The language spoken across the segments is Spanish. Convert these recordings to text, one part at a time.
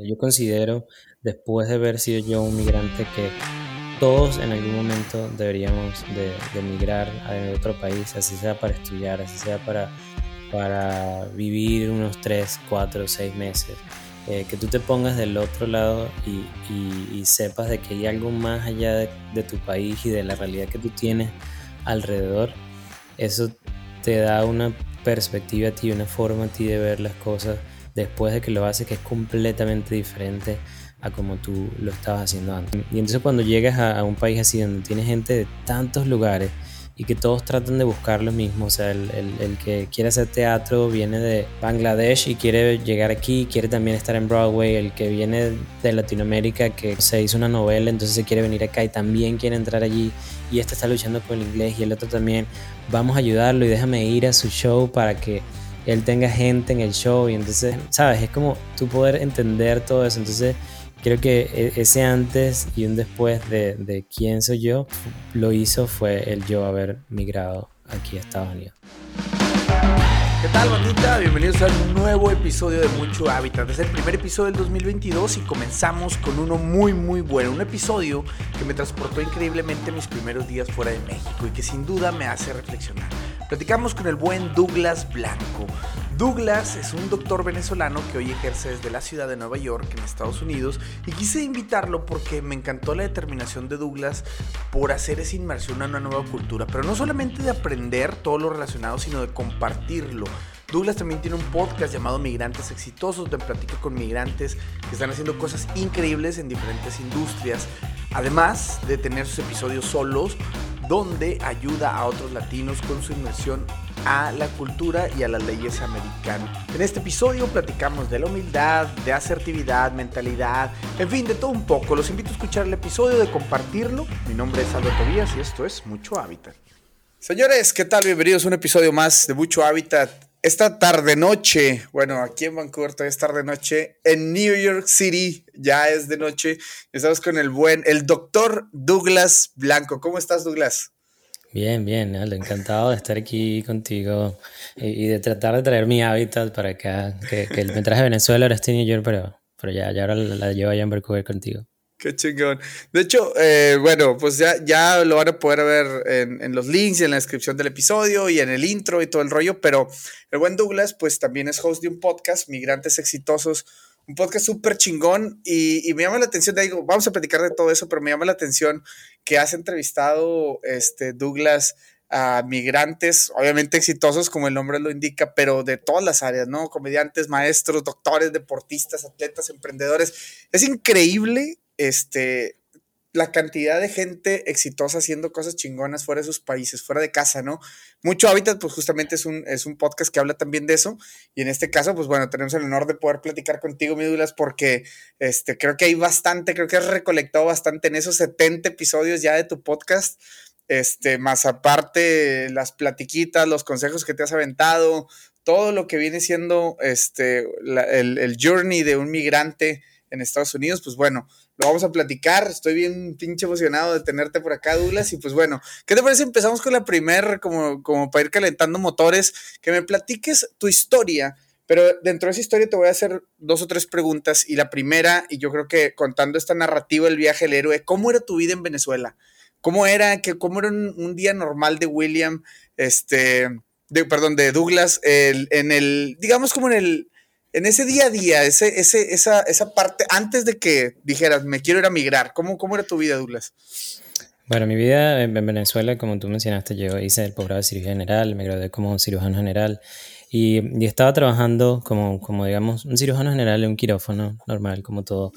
Yo considero, después de haber sido yo un migrante, que todos en algún momento deberíamos de, emigrar a otro país, así sea para estudiar, así sea para, para vivir unos 3, 4, 6 meses. Eh, que tú te pongas del otro lado y, sepas de que hay algo más allá de, de, tu país y de la realidad que tú tienes alrededor, eso te da una perspectiva a ti, una forma a ti de ver las cosas después de que lo haces que es completamente diferente a como tú lo estabas haciendo antes. Y entonces cuando llegas a, un país así donde tienes gente de tantos lugares y que todos tratan de buscar lo mismo, o sea, el, el, que quiere hacer teatro viene de Bangladesh y quiere llegar aquí, quiere también estar en Broadway, el que viene de Latinoamérica que se hizo una novela, entonces se quiere venir acá y también quiere entrar allí y este está luchando con el inglés y el otro también, vamos a ayudarlo y déjame ir a su show para que él tenga gente en el show y entonces, ¿sabes? Es como tú poder entender todo eso. Entonces, creo que e, ese antes y un después de, de quién soy yo, lo hizo fue el yo haber migrado aquí a Estados Unidos. ¿Qué tal, bandita? Bienvenidos a un nuevo episodio de Mucho Hábitat. Es el primer episodio del 2022 y comenzamos con uno muy, muy bueno. Un episodio que me transportó increíblemente mis primeros días fuera de México y que sin duda me hace reflexionar. Platicamos con el buen Douglas Blanco. Douglas es un doctor venezolano que hoy ejerce desde la ciudad de Nueva York, en Estados Unidos, y quise invitarlo porque me encantó la determinación de Douglas por hacer esa inmersión en una nueva cultura, pero no solamente de aprender todo lo relacionado, sino de compartirlo. Douglas también tiene un podcast llamado Migrantes Exitosos, donde platica con migrantes que están haciendo cosas increíbles en diferentes industrias, además de tener sus episodios solos, donde ayuda a otros latinos con su inmersión a la cultura y a las leyes americanas. En este episodio platicamos de la humildad, de asertividad, mentalidad, en fin, de todo un poco. Los invito a escuchar el episodio, de compartirlo. Mi nombre es Aldo Tobías y esto es Mucho Hábitat. Señores, ¿qué tal? Bienvenidos a un episodio más de Mucho Hábitat. Esta tarde noche, bueno, aquí en Vancouver todavía es tarde noche, en New York City ya es de noche. Estamos con el buen, el doctor Douglas Blanco. ¿Cómo estás, Douglas? Bien, bien, encantado de estar aquí contigo y, de tratar de traer mi hábitat para acá, que, que me de Venezuela, ahora estoy en New York, pero, pero ya, ya ahora la, llevo allá en Vancouver contigo. Qué chingón. De hecho, eh, bueno, pues ya, ya lo van a poder ver en, los links y en la descripción del episodio y en el intro y todo el rollo, pero el buen Douglas, pues también es host de un podcast, Migrantes Exitosos, un podcast súper chingón y, me llama la atención, digo, vamos a platicar de todo eso, pero me llama la atención que has entrevistado, este, Douglas, a migrantes, obviamente exitosos como el nombre lo indica, pero de todas las áreas, ¿no? Comediantes, maestros, doctores, deportistas, atletas, emprendedores. Es increíble, este, la cantidad de gente exitosa haciendo cosas chingonas fuera de sus países, fuera de casa, ¿no? Mucho Hábitat, pues justamente es un, es un podcast que habla también de eso. Y en este caso, pues bueno, tenemos el honor de poder platicar contigo, mi porque este, creo que hay bastante, creo que has recolectado bastante en esos 70 episodios ya de tu podcast. Este, más aparte, las platiquitas, los consejos que te has aventado, todo lo que viene siendo este, el, el journey de un migrante en Estados Unidos, pues bueno, lo vamos a platicar. Estoy bien pinche emocionado de tenerte por acá, Douglas. Y pues bueno, ¿qué te parece? Empezamos con la primera, como, como para ir calentando motores, que me platiques tu historia. Pero dentro de esa historia te voy a hacer dos o tres preguntas. Y la primera, y yo creo que contando esta narrativa del viaje del héroe, ¿cómo era tu vida en Venezuela? ¿Cómo era, que, cómo era un, día normal de William, este, de, perdón, de Douglas, en el, digamos como en el, en ese día a día, ese, ese, esa, esa parte, antes de que dijeras, me quiero ir a migrar, ¿cómo, cómo era tu vida, Douglas? Bueno, mi vida en Venezuela, como tú mencionaste, yo hice el posgrado de cirugía general, me gradué como cirujano general y, estaba trabajando como, como, digamos, un cirujano general en un quirófano normal, como todo,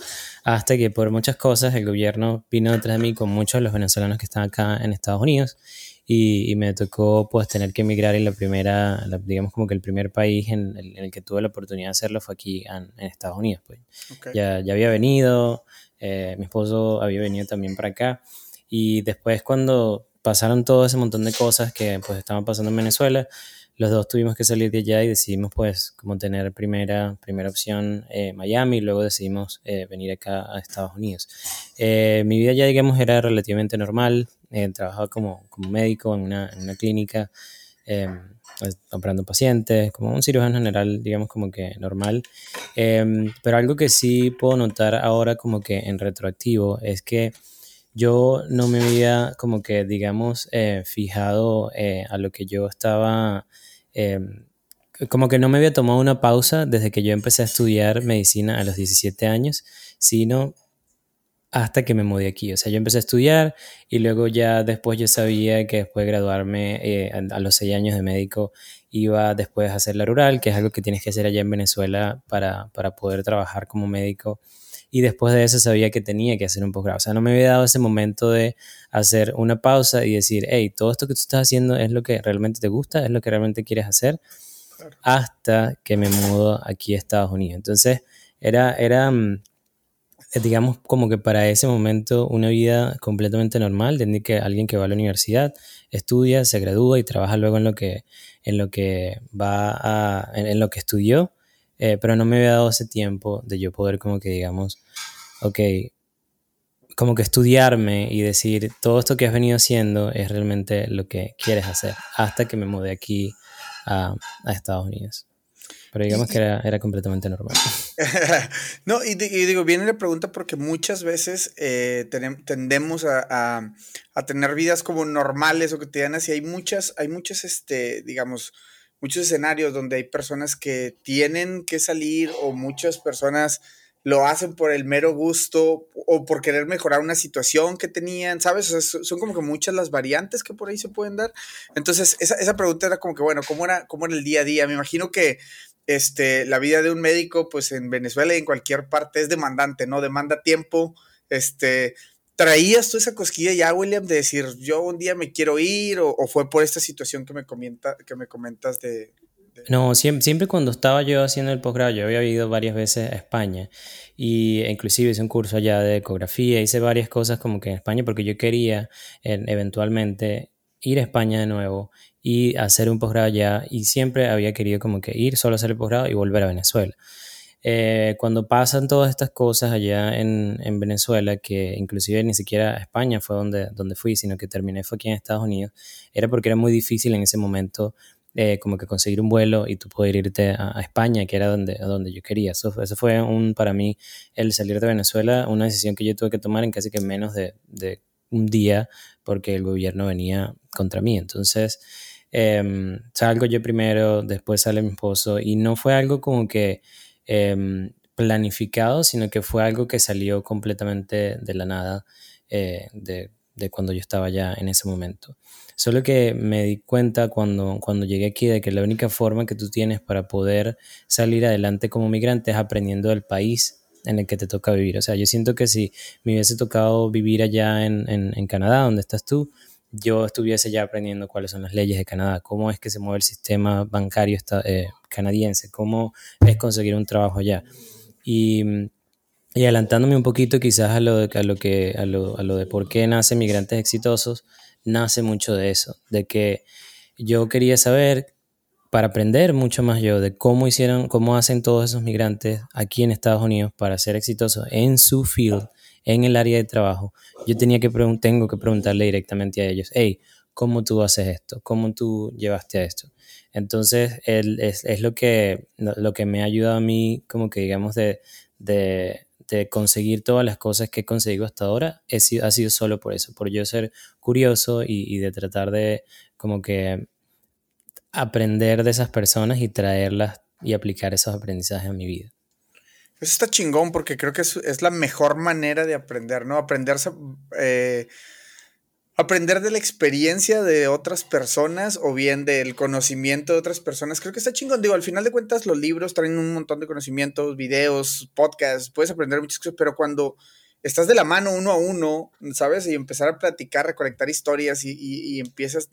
hasta que por muchas cosas el gobierno vino detrás de mí con muchos de los venezolanos que están acá en Estados Unidos y, me tocó pues tener que emigrar y la primera, digamos como que el primer país en el, que tuve la oportunidad de hacerlo fue aquí en, Estados Unidos. Pues. Ya, ya había venido, eh, mi esposo había venido también para acá y después cuando pasaron todo ese montón de cosas que pues estaban pasando en Venezuela, los dos tuvimos que salir de allá y decidimos pues como tener primera, primera opción eh, Miami y luego decidimos eh, venir acá a Estados Unidos. Eh, mi vida ya digamos era relativamente normal, trabajaba como, como médico en una, en una clínica em, operando pacientes, como un cirujano general, digamos como que normal. Em, pero algo que sí puedo notar ahora como que en retroactivo es que yo no me había como que, digamos, fijado a lo que yo estaba, em, como que no me había tomado una pausa desde que yo empecé a estudiar medicina a los 17 años, sino hasta que me mudé aquí. O sea, yo empecé a estudiar y luego ya después yo sabía que después de graduarme eh, a los seis años de médico iba después a hacer la rural, que es algo que tienes que hacer allá en Venezuela para, para poder trabajar como médico. Y después de eso sabía que tenía que hacer un posgrado. O sea, no me había dado ese momento de hacer una pausa y decir, hey, todo esto que tú estás haciendo es lo que realmente te gusta, es lo que realmente quieres hacer, hasta que me mudo aquí a Estados Unidos. Entonces, era, era mm, digamos, como que para ese momento una vida completamente normal, de que alguien que va a la universidad, estudia, se gradúa y trabaja luego en lo que, en lo que va a, en, lo que estudió, eh, pero no me había dado ese tiempo de yo poder como que, digamos, ok, como que estudiarme y decir, todo esto que has venido haciendo es realmente lo que quieres hacer, hasta que me mudé aquí a, a Estados Unidos. Pero digamos que era, era completamente normal. no, y, digo, viene la pregunta porque muchas veces eh, tendemos a, tener vidas como normales o cotidianas y hay muchas, hay muchas, este, digamos, muchos escenarios donde hay personas que tienen que salir o muchas personas lo hacen por el mero gusto o por querer mejorar una situación que tenían, ¿sabes? son como que muchas las variantes que por ahí se pueden dar. Entonces, esa, esa pregunta era como que, bueno, ¿cómo era, ¿cómo era el día a día? Me imagino que este, la vida de un médico, pues en Venezuela y en cualquier parte es demandante, ¿no? Demanda tiempo, este, ¿traías tú esa cosquilla ya, William, de decir, yo un día me quiero ir o, fue por esta situación que me, comenta, que me comentas de... No, siempre, siempre, cuando estaba yo haciendo el posgrado, yo había ido varias veces a España y inclusive hice un curso allá de ecografía, hice varias cosas como que en España porque yo quería eventualmente ir a España de nuevo y hacer un posgrado allá y siempre había querido como que ir solo a hacer el posgrado y volver a Venezuela. Eh, cuando pasan todas estas cosas allá en, en, Venezuela, que inclusive ni siquiera España fue donde, donde fui, sino que terminé fue aquí en Estados Unidos, era porque era muy difícil en ese momento eh, como que conseguir un vuelo y tú poder irte a, España, que era donde, donde yo quería. Eso, fue un, para mí el salir de Venezuela, una decisión que yo tuve que tomar en casi que menos de, de un día porque el gobierno venía contra mí. Entonces, eh, salgo yo primero, después sale mi esposo y no fue algo como que em, planificado, sino que fue algo que salió completamente de la nada eh, de, de, cuando yo estaba ya en ese momento. Solo que me di cuenta cuando, cuando llegué aquí de que la única forma que tú tienes para poder salir adelante como migrante es aprendiendo del país en el que te toca vivir. O sea, yo siento que si me hubiese tocado vivir allá en, en, en Canadá, donde estás tú, yo estuviese ya aprendiendo cuáles son las leyes de Canadá, cómo es que se mueve el sistema bancario eh, canadiense, cómo es conseguir un trabajo allá. Y, y adelantándome un poquito quizás a lo, de, a lo, que, a lo, a lo de por qué nacen migrantes exitosos, nace mucho de eso, de que yo quería saber, para aprender mucho más yo, de cómo hicieron, cómo hacen todos esos migrantes aquí en Estados Unidos para ser exitosos en su field en el área de trabajo, yo tenía que tengo que preguntarle directamente a ellos, hey, ¿cómo tú haces esto? ¿Cómo tú llevaste a esto? Entonces, él, es, es, lo, que, lo que me ha ayudado a mí, como que digamos, de, de, de conseguir todas las cosas que he conseguido hasta ahora, he sido, ha sido solo por eso, por yo ser curioso y, y de tratar de como que aprender de esas personas y traerlas y aplicar esos aprendizajes a mi vida. Eso está chingón porque creo que es, la mejor manera de aprender, ¿no? Aprenderse, eh, aprender de la experiencia de otras personas o bien del conocimiento de otras personas. Creo que está chingón. Digo, al final de cuentas los libros traen un montón de conocimientos, videos, podcasts, puedes aprender muchas cosas, pero cuando estás de la mano uno a uno, ¿sabes? Y empezar a platicar, recolectar historias y, y empiezas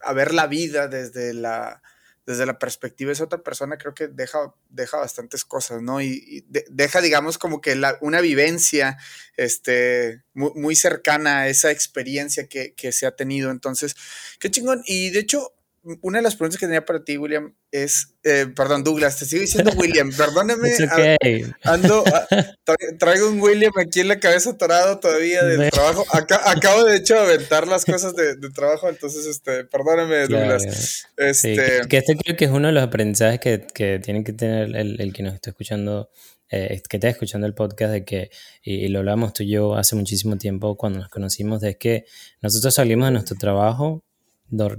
a ver la vida desde la desde la perspectiva de esa otra persona, creo que deja, deja bastantes cosas, ¿no? Y, deja, digamos, como que la, una vivencia este, muy, cercana a esa experiencia que, se ha tenido. Entonces, qué chingón. Y de hecho, una de las preguntas que tenía para ti, William, es, eh, perdón, Douglas, te sigo diciendo William, perdóname, ando, traigo un William aquí en la cabeza atorado todavía del trabajo. acabo de hecho aventar las cosas de, trabajo, entonces, este, perdóname, Douglas. Este... que, este creo que es uno de los aprendizajes que, que tiene que tener el, el que nos está escuchando eh, que está escuchando el podcast de que, y, lo hablamos tú y yo hace muchísimo tiempo cuando nos conocimos, de que nosotros salimos de nuestro trabajo,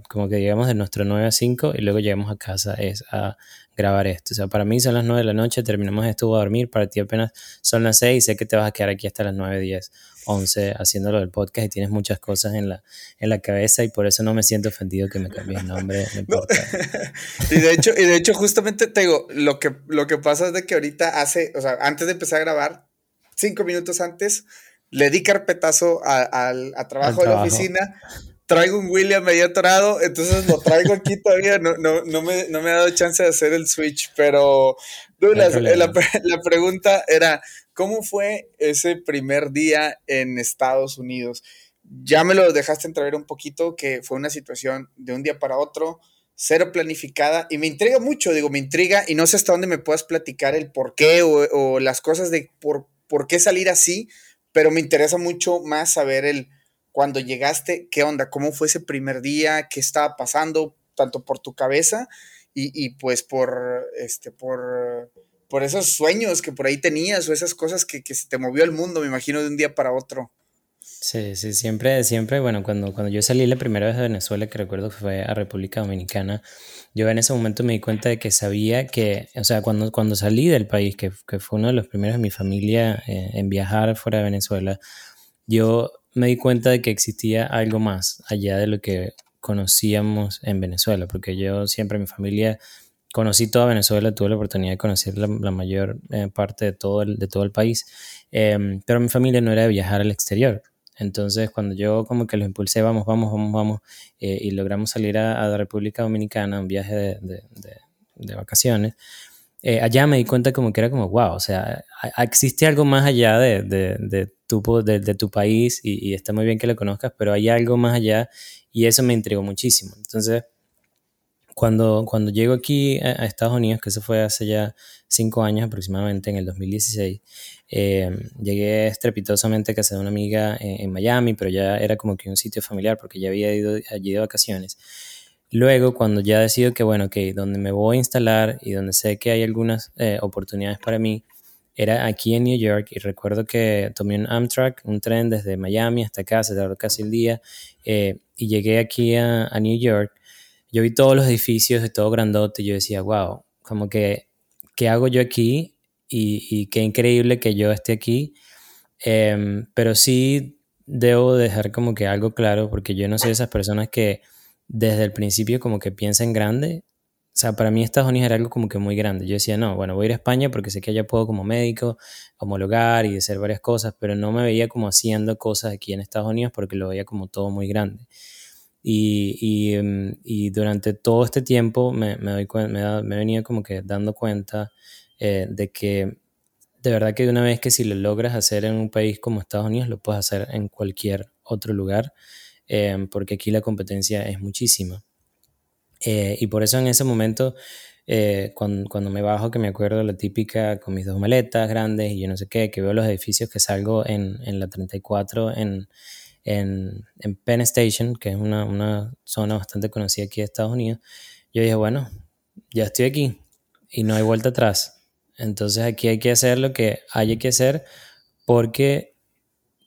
como que llegamos de nuestro 9 a 5 y luego llegamos a casa es a grabar esto. O sea, para mí son las 9 de la noche, terminamos esto, voy a dormir, para ti apenas son las 6 y sé que te vas a quedar aquí hasta las 9, 10, 11 haciéndolo del podcast y tienes muchas cosas en la, en la cabeza y por eso no me siento ofendido que me cambies el nombre. y, de hecho, y de hecho, justamente te digo, lo que, lo que pasa es de que ahorita hace, o sea, antes de empezar a grabar, cinco minutos antes, le di carpetazo al trabajo de la oficina traigo un William medio atorado, entonces lo traigo aquí todavía, no, no, no, me, no me ha dado chance de hacer el switch, pero Douglas, la, la, pregunta era, ¿cómo fue ese primer día en Estados Unidos? Ya me lo dejaste entrever un poquito, que fue una situación de un día para otro, cero planificada, y me intriga mucho, digo, me intriga, y no sé hasta dónde me puedas platicar el por qué o, o las cosas de por, por qué salir así, pero me interesa mucho más saber el cuando llegaste, ¿qué onda? ¿Cómo fue ese primer día? ¿Qué estaba pasando tanto por tu cabeza y, pues por, este, por, por esos sueños que por ahí tenías o esas cosas que, se te movió el mundo, me imagino, de un día para otro? Sí, sí, siempre, siempre, bueno, cuando, cuando yo salí la primera vez de Venezuela, que recuerdo que fue a República Dominicana, yo en ese momento me di cuenta de que sabía que, o sea, cuando, cuando salí del país, que, fue uno de los primeros de mi familia eh, en viajar fuera de Venezuela, yo me di cuenta de que existía algo más allá de lo que conocíamos en Venezuela, porque yo siempre mi familia conocí toda Venezuela, tuve la oportunidad de conocer la, mayor eh, parte de todo el, de todo el país, em, pero mi familia no era de viajar al exterior. Entonces, cuando yo como que los impulsé, vamos, vamos, vamos, vamos, eh, y logramos salir a, la República Dominicana, un viaje de, de vacaciones, eh, allá me di cuenta como que era como, wow, o sea, existe algo más allá de, de, de tu, de, tu país y, está muy bien que lo conozcas, pero hay algo más allá y eso me intrigó muchísimo. Entonces, cuando, cuando llego aquí a, Estados Unidos, que eso fue hace ya cinco años aproximadamente, en el 2016, eh, llegué estrepitosamente a casa de una amiga en, en, Miami, pero ya era como que un sitio familiar porque ya había ido allí de vacaciones. Luego, cuando ya decido que, bueno, que donde me voy a instalar y donde sé que hay algunas eh, oportunidades para mí, era aquí en New York y recuerdo que tomé un Amtrak, un tren desde Miami hasta acá, se tardó casi el día, eh, y llegué aquí a, New York. Yo vi todos los edificios todo grandote y yo decía, wow, como que, ¿qué hago yo aquí? Y, qué increíble que yo esté aquí. Em, pero sí debo dejar como que algo claro, porque yo no soy de esas personas que desde el principio como que piensa en grande. O sea, para mí Estados Unidos era algo como que muy grande. Yo decía, no, bueno, voy a ir a España porque sé que allá puedo como médico homologar y hacer varias cosas, pero no me veía como haciendo cosas aquí en Estados Unidos porque lo veía como todo muy grande. Y, y, em, y durante todo este tiempo me, me, doy, me, he venido como que dando cuenta eh, de que de verdad que una vez que si lo logras hacer en un país como Estados Unidos, lo puedes hacer en cualquier otro lugar. Em, porque aquí la competencia es muchísima. Eh, y por eso en ese momento, eh, cuando, cuando, me bajo, que me acuerdo la típica con mis dos maletas grandes y yo no sé qué, que veo los edificios que salgo en, en la 34 en, en, en, Penn Station, que es una, una zona bastante conocida aquí de Estados Unidos, yo dije, bueno, ya estoy aquí y no hay vuelta atrás. Entonces aquí hay que hacer lo que haya que hacer porque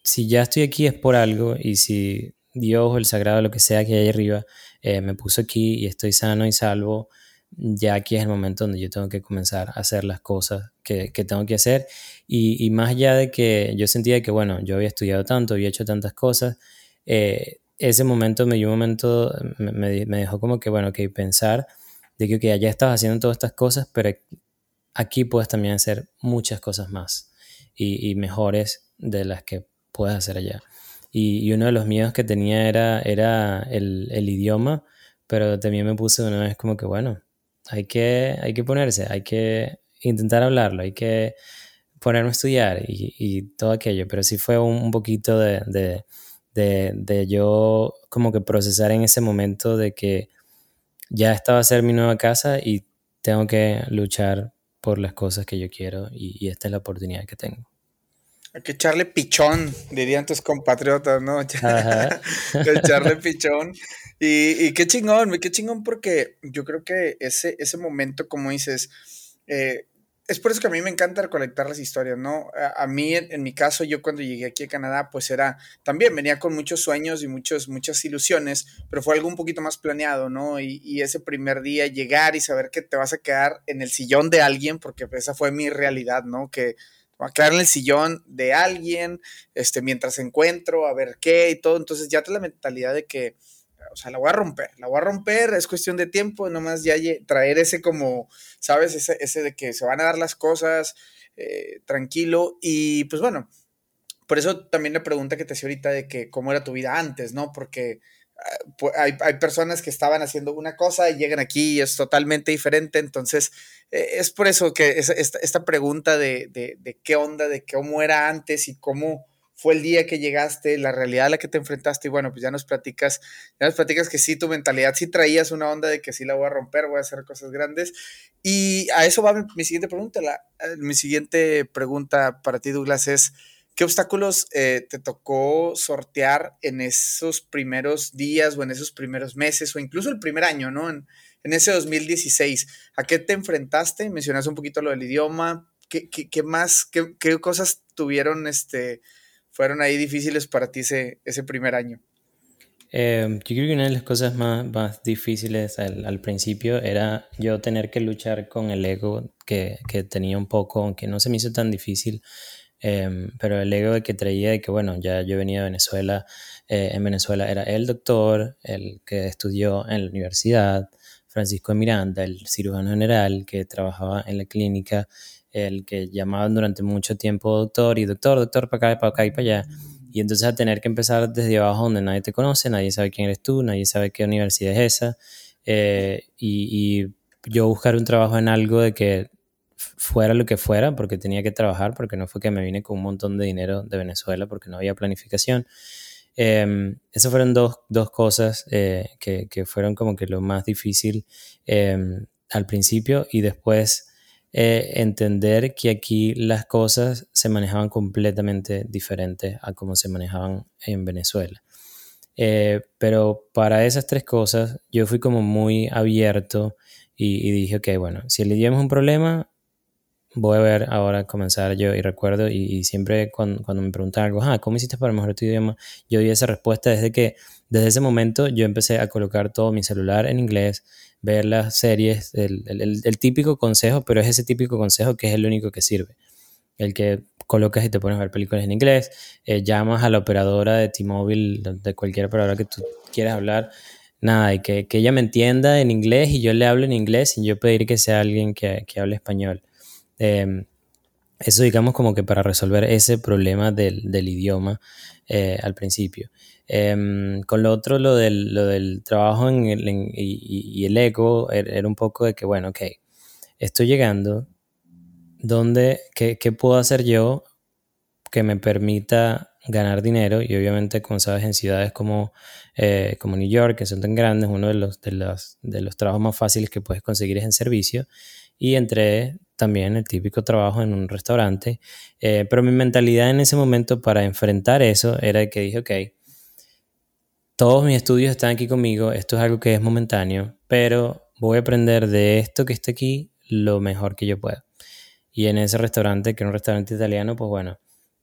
si ya estoy aquí es por algo y si Dios el sagrado, lo que sea que hay arriba, eh, me puso aquí y estoy sano y salvo, ya aquí es el momento donde yo tengo que comenzar a hacer las cosas que, tengo que hacer. Y, más allá de que yo sentía que, bueno, yo había estudiado tanto, había hecho tantas cosas, eh, ese momento me dio un momento, me, dejó como que, bueno, que pensar de que okay, ya estás haciendo todas estas cosas, pero aquí puedes también hacer muchas cosas más y, y mejores de las que puedes hacer allá. Y, uno de los miedos que tenía era, era el, idioma, pero también me puse una vez como que, bueno, hay que, hay que ponerse, hay que intentar hablarlo, hay que ponerme a estudiar y, todo aquello, pero sí fue un, poquito de, de, de, yo como que procesar en ese momento de que ya estaba a ser mi nueva casa y tengo que luchar por las cosas que yo quiero y, y esta es la oportunidad que tengo. Hay que echarle pichón, dirían tus compatriotas, ¿no? echarle pichón. Y, qué chingón, qué chingón porque yo creo que ese, ese momento, como dices, eh, es por eso que a mí me encanta recolectar las historias, ¿no? A, mí, en, mi caso, yo cuando llegué aquí a Canadá, pues era, también venía con muchos sueños y muchos, muchas ilusiones, pero fue algo un poquito más planeado, ¿no? Y, y, ese primer día llegar y saber que te vas a quedar en el sillón de alguien, porque esa fue mi realidad, ¿no? Que a quedar en el sillón de alguien, este, mientras encuentro, a ver qué y todo, entonces ya te la mentalidad de que o sea, la voy a romper, la voy a romper, es cuestión de tiempo, nomás ya traer ese como, ¿sabes? Ese, ese de que se van a dar las cosas eh, tranquilo y pues bueno, por eso también la pregunta que te hacía ahorita de que cómo era tu vida antes, ¿no? Porque hay, hay, personas que estaban haciendo una cosa y llegan aquí y es totalmente diferente, entonces eh, es por eso que esta, esta pregunta de, de, qué onda, de cómo era antes y cómo fue el día que llegaste, la realidad a la que te enfrentaste y bueno, pues ya nos platicas, ya nos platicas que sí, tu mentalidad sí traías una onda de que sí la voy a romper, voy a hacer cosas grandes. Y a eso va mi, siguiente pregunta, la, eh, mi siguiente pregunta para ti Douglas es, ¿qué obstáculos eh, te tocó sortear en esos primeros días o en esos primeros meses o incluso el primer año, ¿no? En, en ese 2016, ¿a qué te enfrentaste? Mencionaste un poquito lo del idioma, ¿qué, más, qué, cosas tuvieron este fueron ahí difíciles para ti ese, primer año? Em, yo creo que una de las cosas más, difíciles al, principio era yo tener que luchar con el ego que tenía un poco, aunque no se me hizo tan difícil, eh, pero el ego que traía de que, bueno, ya yo venía de Venezuela, eh, en Venezuela era el doctor, el que estudió en la universidad, Francisco Miranda, el cirujano general que trabajaba en la clínica el que llamaban durante mucho tiempo doctor y doctor, doctor, para acá, para acá y para allá. Y entonces a tener que empezar desde abajo donde nadie te conoce, nadie sabe quién eres tú, nadie sabe qué universidad es esa. Eh, y, y, yo buscar un trabajo en algo de que fuera lo que fuera, porque tenía que trabajar, porque no fue que me vine con un montón de dinero de Venezuela, porque no había planificación. Eh, esas fueron dos, dos cosas eh, que, que, fueron como que lo más difícil eh, al principio y después eh, entender que aquí las cosas se manejaban completamente diferentes a como se manejaban en Venezuela. Eh, pero para esas tres cosas yo fui como muy abierto y, dije, ok, bueno, si el idioma es un problema, voy a ver ahora comenzar yo y recuerdo y, siempre cuando, cuando, me preguntan algo, ah, ¿cómo hiciste para mejorar tu idioma? Yo di esa respuesta desde que desde ese momento yo empecé a colocar todo mi celular en inglés, ver las series, el, el, típico consejo, pero es ese típico consejo que es el único que sirve. El que colocas y te pones a ver películas en inglés, eh, llamas a la operadora de T-Mobile, de cualquier operadora que tú quieras hablar, nada, y que, que, ella me entienda en inglés y yo le hable en inglés y yo pedir que sea alguien que, que hable español. Eh, eso digamos como que para resolver ese problema del, idioma eh, al principio. Em, con lo otro, lo del, trabajo en el, y, el ego, er, era un poco de que, bueno, ok, estoy llegando, ¿dónde, qué, qué, puedo hacer yo que me permita ganar dinero? Y obviamente, como sabes, en ciudades como, eh, como New York, que son tan grandes, uno de los, de, los, de los trabajos más fáciles que puedes conseguir es en servicio. Y entré también el típico trabajo en un restaurante. Eh, pero mi mentalidad en ese momento para enfrentar eso era que dije, ok, todos mis estudios están aquí conmigo, esto es algo que es momentáneo, pero voy a aprender de esto que está aquí lo mejor que yo pueda. Y en ese restaurante, que era un restaurante italiano, pues bueno,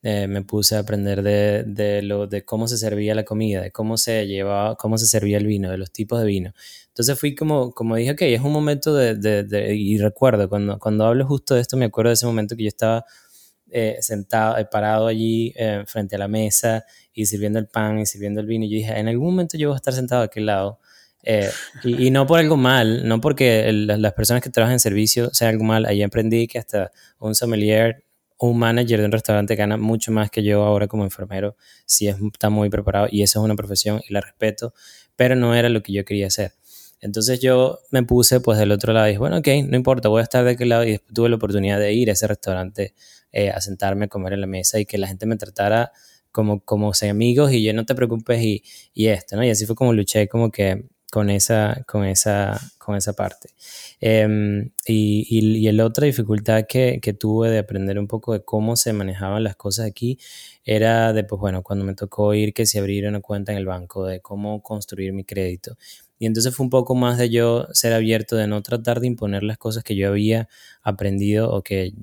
eh, me puse a aprender de, de, lo, de cómo se servía la comida, de cómo se llevaba, cómo se servía el vino, de los tipos de vino. Entonces fui como, como dije, ok, es un momento de, de, y recuerdo, cuando, cuando hablo justo de esto, me acuerdo de ese momento que yo estaba eh, sentado, eh, parado allí frente a la mesa y sirviendo el pan y sirviendo el vino. Y yo dije, en algún momento yo voy a estar sentado a aquel lado. y, no por algo mal, no porque las personas que trabajan en servicio sea algo mal. Ahí aprendí que hasta un sommelier, un manager de un restaurante gana mucho más que yo ahora como enfermero si está muy preparado y eso es una profesión y la respeto, pero no era lo que yo quería hacer. Entonces yo me puse pues del otro lado y dije, bueno, ok, no importa, voy a estar de aquel lado y tuve la oportunidad de ir a ese restaurante eh, a sentarme a comer en la mesa y que la gente me tratara como, como amigos y yo no te preocupes y, y esto, ¿no? Y así fue como luché como que con, esa, con, esa, con esa parte. Em, y, y, la otra dificultad que, tuve de aprender un poco de cómo se manejaban las cosas aquí era de, pues bueno, cuando me tocó ir que se abriera una cuenta en el banco, de cómo construir mi crédito. Y entonces fue un poco más de yo ser abierto, de no tratar de imponer las cosas que yo había aprendido o, que,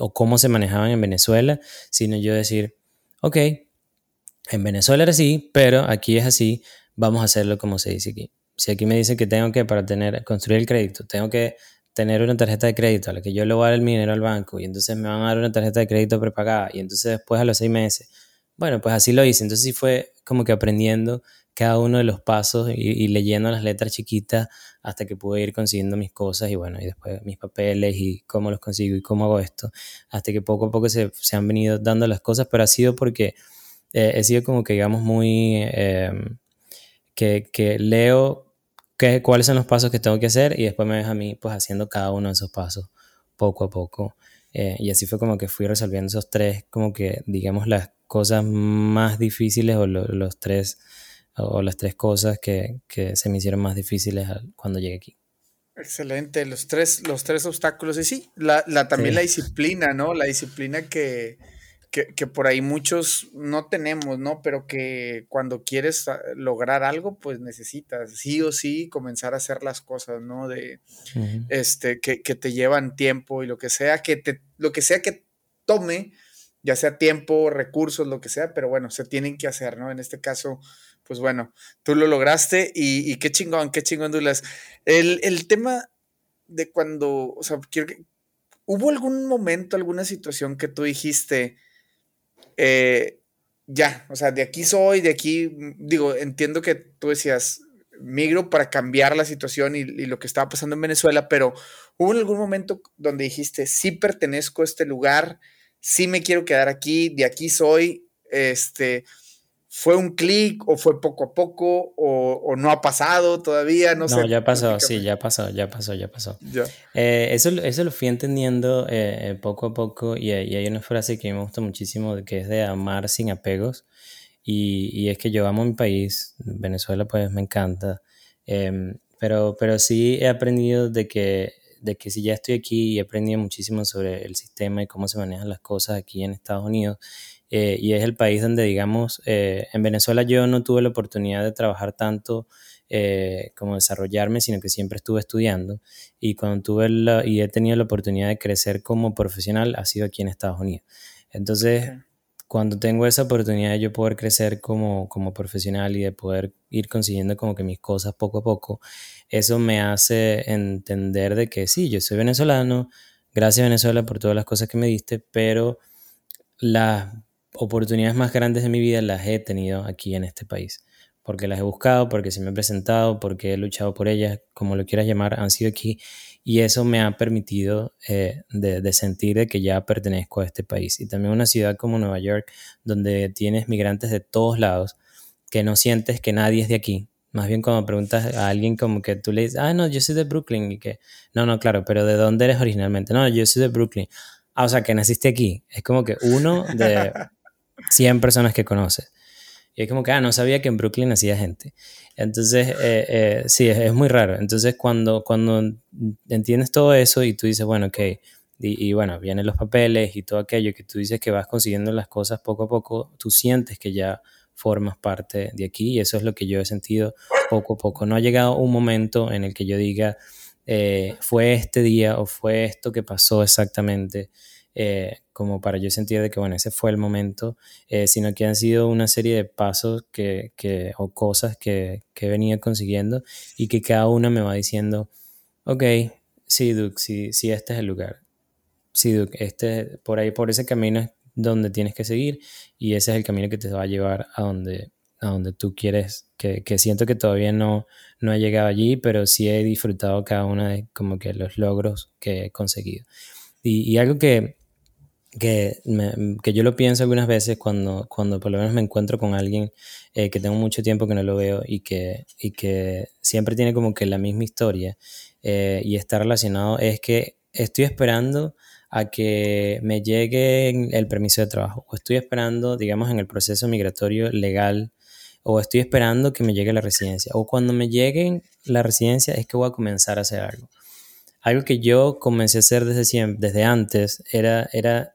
o cómo se manejaban en Venezuela, sino yo decir, ok, en Venezuela era así, pero aquí es así, vamos a hacerlo como se dice aquí. Si aquí me dicen que tengo que, para tener, construir el crédito, tengo que tener una tarjeta de crédito a la que yo le voy a dar el dinero al banco y entonces me van a dar una tarjeta de crédito prepagada y entonces después a los seis meses, bueno, pues así lo hice. Entonces sí fue como que aprendiendo cada uno de los pasos y, leyendo las letras chiquitas hasta que pude ir consiguiendo mis cosas y bueno, y después mis papeles y cómo los consigo y cómo hago esto, hasta que poco a poco se, se han venido dando las cosas, pero ha sido porque eh, he sido como que digamos muy, em, que, que, leo qué, cuáles son los pasos que tengo que hacer y después me deja a mí pues haciendo cada uno de esos pasos poco a poco. Eh, y así fue como que fui resolviendo esos tres, como que digamos las cosas más difíciles o los tres o las tres cosas que, se me hicieron más difíciles cuando llegué aquí. Excelente, los tres, los tres obstáculos. Y sí, la, también la disciplina, ¿no? La disciplina que, que, por ahí muchos no tenemos, ¿no? Pero que cuando quieres ah, lograr algo, pues necesitas sí o sí comenzar a hacer las cosas, ¿no? De, este, que, que, te llevan tiempo y lo que sea, que te, lo que sea que tome, ya sea tiempo, recursos, lo que sea, pero bueno, se tienen que hacer, ¿no? En este caso, pues bueno, tú lo lograste y, qué chingón, qué chingón, Dulas. El, tema de cuando, o sea, quiero que, ¿hubo algún momento, alguna situación que tú dijiste, eh, ya, o sea, de aquí soy, de aquí, digo, entiendo que tú decías, migro para cambiar la situación y, y, lo que estaba pasando en Venezuela, pero hubo algún momento donde dijiste, sí pertenezco a este lugar, sí me quiero quedar aquí, de aquí soy, este, ¿Fue un clic o fue poco a poco o, no ha pasado todavía? No, no ya pasó, sí, ya pasó, ya pasó, ya pasó. Eh, eso, eso lo fui entendiendo eh, eh, poco a poco y, hay una frase que me gusta muchísimo que es de amar sin apegos y, y es que yo amo mi país, Venezuela pues me encanta, em, pero, pero sí he aprendido de que, de que si ya estoy aquí y he aprendido muchísimo sobre el sistema y cómo se manejan las cosas aquí en Estados Unidos eh, y es el país donde, digamos, eh, en Venezuela yo no tuve la oportunidad de trabajar tanto eh, como desarrollarme, sino que siempre estuve estudiando y cuando tuve la, y he tenido la oportunidad de crecer como profesional ha sido aquí en Estados Unidos. Entonces, cuando tengo esa oportunidad de yo poder crecer como, como profesional y de poder ir consiguiendo como que mis cosas poco a poco, eso me hace entender de que sí, yo soy venezolano, gracias Venezuela por todas las cosas que me diste, pero la oportunidades más grandes de mi vida las he tenido aquí en este país. Porque las he buscado, porque se me he presentado, porque he luchado por ellas, como lo quieras llamar, han sido aquí. Y eso me ha permitido eh, de, sentir de que ya pertenezco a este país. Y también una ciudad como Nueva York, donde tienes migrantes de todos lados, que no sientes que nadie es de aquí. Más bien cuando preguntas a alguien como que tú le dices, ah, no, yo soy de Brooklyn. Y que, no, no, claro, pero ¿de dónde eres originalmente? No, yo soy de Brooklyn. Ah, o sea, que naciste aquí. Es como que uno de 100 personas que conoce. Y es como que, ah, no sabía que en Brooklyn hacía gente. Entonces, eh, eh, sí, es, muy raro. Entonces, cuando, cuando entiendes todo eso y tú dices, bueno, ok, y, bueno, vienen los papeles y todo aquello que tú dices que vas consiguiendo las cosas poco a poco, tú sientes que ya formas parte de aquí y eso es lo que yo he sentido poco a poco. No ha llegado un momento en el que yo diga, eh, fue este día o fue esto que pasó exactamente. Eh, como para yo sentir de que, bueno, ese fue el momento, eh, sino que han sido una serie de pasos que, que o cosas que, que, venido consiguiendo y que cada una me va diciendo, ok, sí, Duke, sí, sí, este es el lugar. Sí, Duke, este, por ahí, por ese camino es donde tienes que seguir y ese es el camino que te va a llevar a donde, a donde tú quieres, que, que siento que todavía no, no he llegado allí, pero sí he disfrutado cada uno de como que los logros que he conseguido. Y, y algo que, que, que, yo lo pienso algunas veces cuando, cuando por lo menos me encuentro con alguien eh, que tengo mucho tiempo que no lo veo y que, y que siempre tiene como que la misma historia eh, y está relacionado, es que estoy esperando a que me llegue el permiso de trabajo o estoy esperando, digamos, en el proceso migratorio legal o estoy esperando que me llegue la residencia, o cuando me llegue la residencia es que voy a comenzar a hacer algo. Algo que yo comencé a hacer desde siempre, desde antes, era, era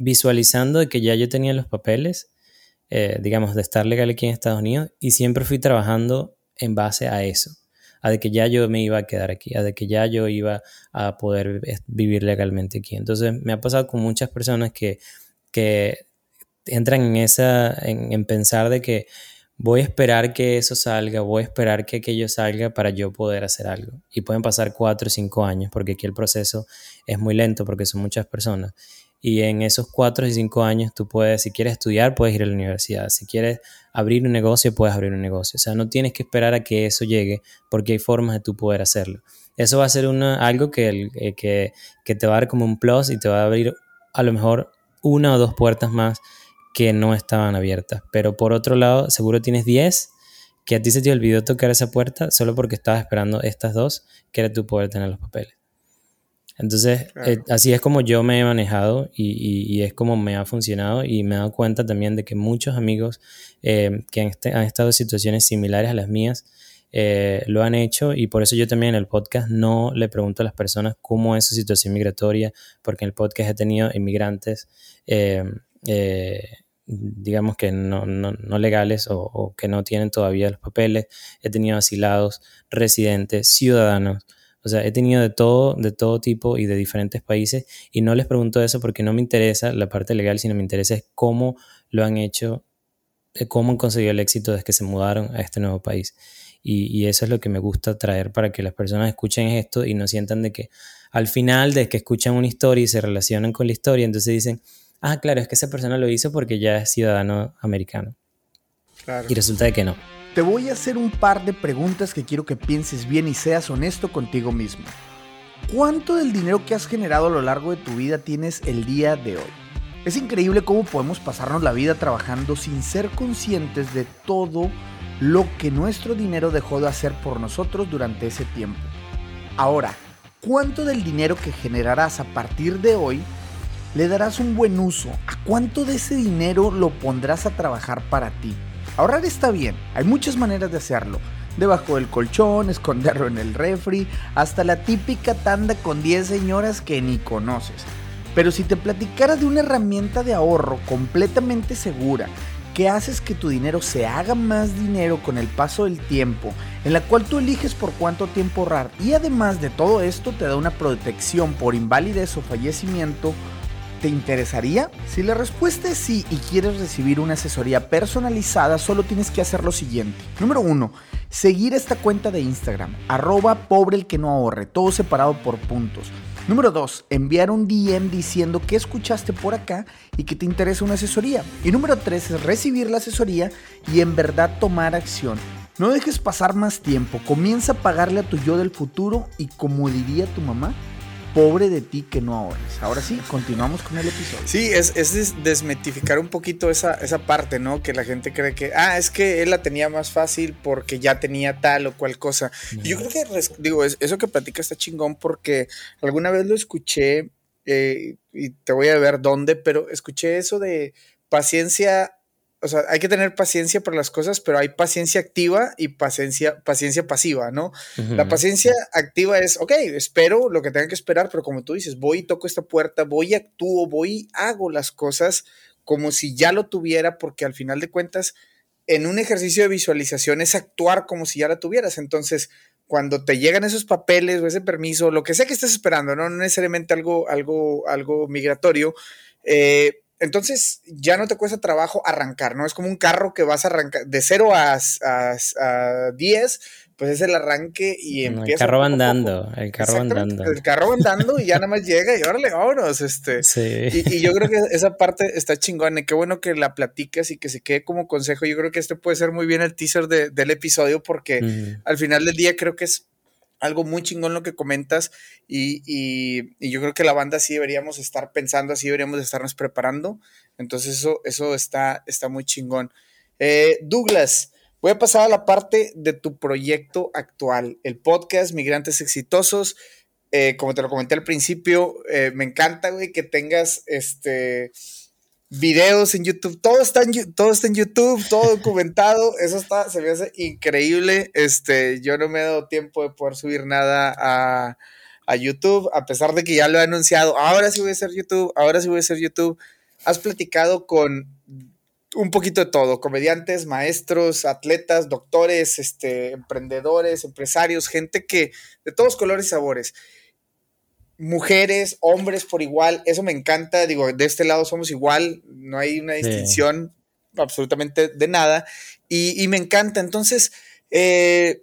visualizando de que ya yo tenía los papeles, eh, digamos, de estar legal aquí en Estados Unidos, y siempre fui trabajando en base a eso, a de que ya yo me iba a quedar aquí, a de que ya yo iba a poder vivir legalmente aquí. Entonces me ha pasado con muchas personas que, que entran en esa, en, pensar de que voy a esperar que eso salga, voy a esperar que aquello salga para yo poder hacer algo. Y pueden pasar cuatro o cinco años, porque aquí el proceso es muy lento, porque son muchas personas. Y en esos cuatro y cinco años tú puedes, si quieres estudiar, puedes ir a la universidad. Si quieres abrir un negocio, puedes abrir un negocio. O sea, no tienes que esperar a que eso llegue, porque hay formas de tú poder hacerlo. Eso va a ser una, algo que, eh, que, que te va a dar como un plus y te va a abrir a lo mejor una o dos puertas más que no estaban abiertas. Pero por otro lado, seguro tienes 10 que a ti se te olvidó tocar esa puerta solo porque estabas esperando estas dos, que era tu poder tener los papeles. Entonces, eh, así es como yo me he manejado y, es como me ha funcionado y me he dado cuenta también de que muchos amigos eh, que han, este, han, estado en situaciones similares a las mías eh, lo han hecho y por eso yo también en el podcast no le pregunto a las personas cómo es su situación migratoria, porque en el podcast he tenido inmigrantes digamos que no, legales o, que no tienen todavía los papeles. He tenido asilados, residentes, ciudadanos. O sea, he tenido de todo, de todo tipo y de diferentes países y no les pregunto eso porque no me interesa la parte legal, sino me interesa es cómo lo han hecho, eh, cómo han conseguido el éxito desde que se mudaron a este nuevo país. Y, y, eso es lo que me gusta traer para que las personas escuchen esto y no sientan de que al final de que escuchan una historia y se relacionan con la historia, entonces dicen, ah, claro, es que esa persona lo hizo porque ya es ciudadano americano. Y resulta de que no. Te voy a hacer un par de preguntas que quiero que pienses bien y seas honesto contigo mismo. ¿Cuánto del dinero que has generado a lo largo de tu vida tienes el día de hoy? Es increíble cómo podemos pasarnos la vida trabajando sin ser conscientes de todo lo que nuestro dinero dejó de hacer por nosotros durante ese tiempo. Ahora, ¿cuánto del dinero que generarás a partir de hoy le darás un buen uso. ¿A cuánto de ese dinero lo pondrás a trabajar para ti? Ahorrar está bien, hay muchas maneras de hacerlo. Debajo del colchón, esconderlo en el refri, hasta la típica tanda con 10 señoras que ni conoces. Pero si te platicara de una herramienta de ahorro completamente segura, que haces que tu dinero se haga más dinero con el paso del tiempo, en la cual tú eliges por cuánto tiempo ahorrar y además de todo esto te da una protección por invalidez o fallecimiento, ¿Te interesaría? Si la respuesta es sí y quieres recibir una asesoría personalizada, solo tienes que hacer lo siguiente. Número uno, seguir esta cuenta de Instagram, arroba pobre el que no ahorre, todo separado por puntos. Número 2. Enviar un DM diciendo que escuchaste por acá y que te interesa una asesoría. Y número 3 es recibir la asesoría y en verdad tomar acción. No dejes pasar más tiempo, comienza a pagarle a tu yo del futuro y como diría tu mamá, pobre de ti que no ahorres. Ahora sí, continuamos con el episodio. Sí, es, es desmetificar un poquito esa, esa parte, ¿no? Que la gente cree que, ah, es que él la tenía más fácil porque ya tenía tal o cual cosa. Yo creo que, digo, eso que platica está chingón porque alguna vez lo escuché eh, y te voy a ver dónde, pero escuché eso de paciencia o sea, hay que tener paciencia por las cosas, pero hay paciencia activa y paciencia, paciencia pasiva, ¿no? La paciencia activa es, ok, espero lo que tenga que esperar, pero como tú dices, voy y toco esta puerta, voy y actúo, voy y hago las cosas como si ya lo tuviera, porque al final de cuentas, en un ejercicio de visualización es actuar como si ya la tuvieras. Entonces, cuando te llegan esos papeles o ese permiso, lo que sea que estés esperando, no, necesariamente algo, algo, algo migratorio, eh, entonces ya no te cuesta trabajo arrancar, ¿no? Es como un carro que vas a arrancar de 0 a, a, 10, pues es el arranque y empieza. El carro andando, el carro andando. El carro andando y ya nada más llega y órale, vámonos. Este. Sí. Y, yo creo que esa parte está chingona y qué bueno que la platicas y que se quede como consejo. Yo creo que este puede ser muy bien el teaser del episodio porque al final del día creo que es algo muy chingón lo que comentas y, yo creo que la banda sí deberíamos estar pensando, así deberíamos estarnos preparando. Entonces eso, eso está, está muy chingón. Eh, Douglas, voy a pasar a la parte de tu proyecto actual, el podcast Migrantes Exitosos. Eh, como te lo comenté al principio, eh, me encanta, güey, que tengas este videos en YouTube, todo está en, todo está en YouTube, todo documentado, eso está, se me hace increíble, este, yo no me he dado tiempo de poder subir nada a, a YouTube, a pesar de que ya lo he anunciado, ahora sí voy a hacer YouTube, ahora sí voy a hacer YouTube, has platicado con un poquito de todo, comediantes, maestros, atletas, doctores, este, emprendedores, empresarios, gente que de todos colores y sabores mujeres, hombres por igual, eso me encanta, digo, de este lado somos igual, no hay una distinción absolutamente de nada, y, me encanta, entonces, eh,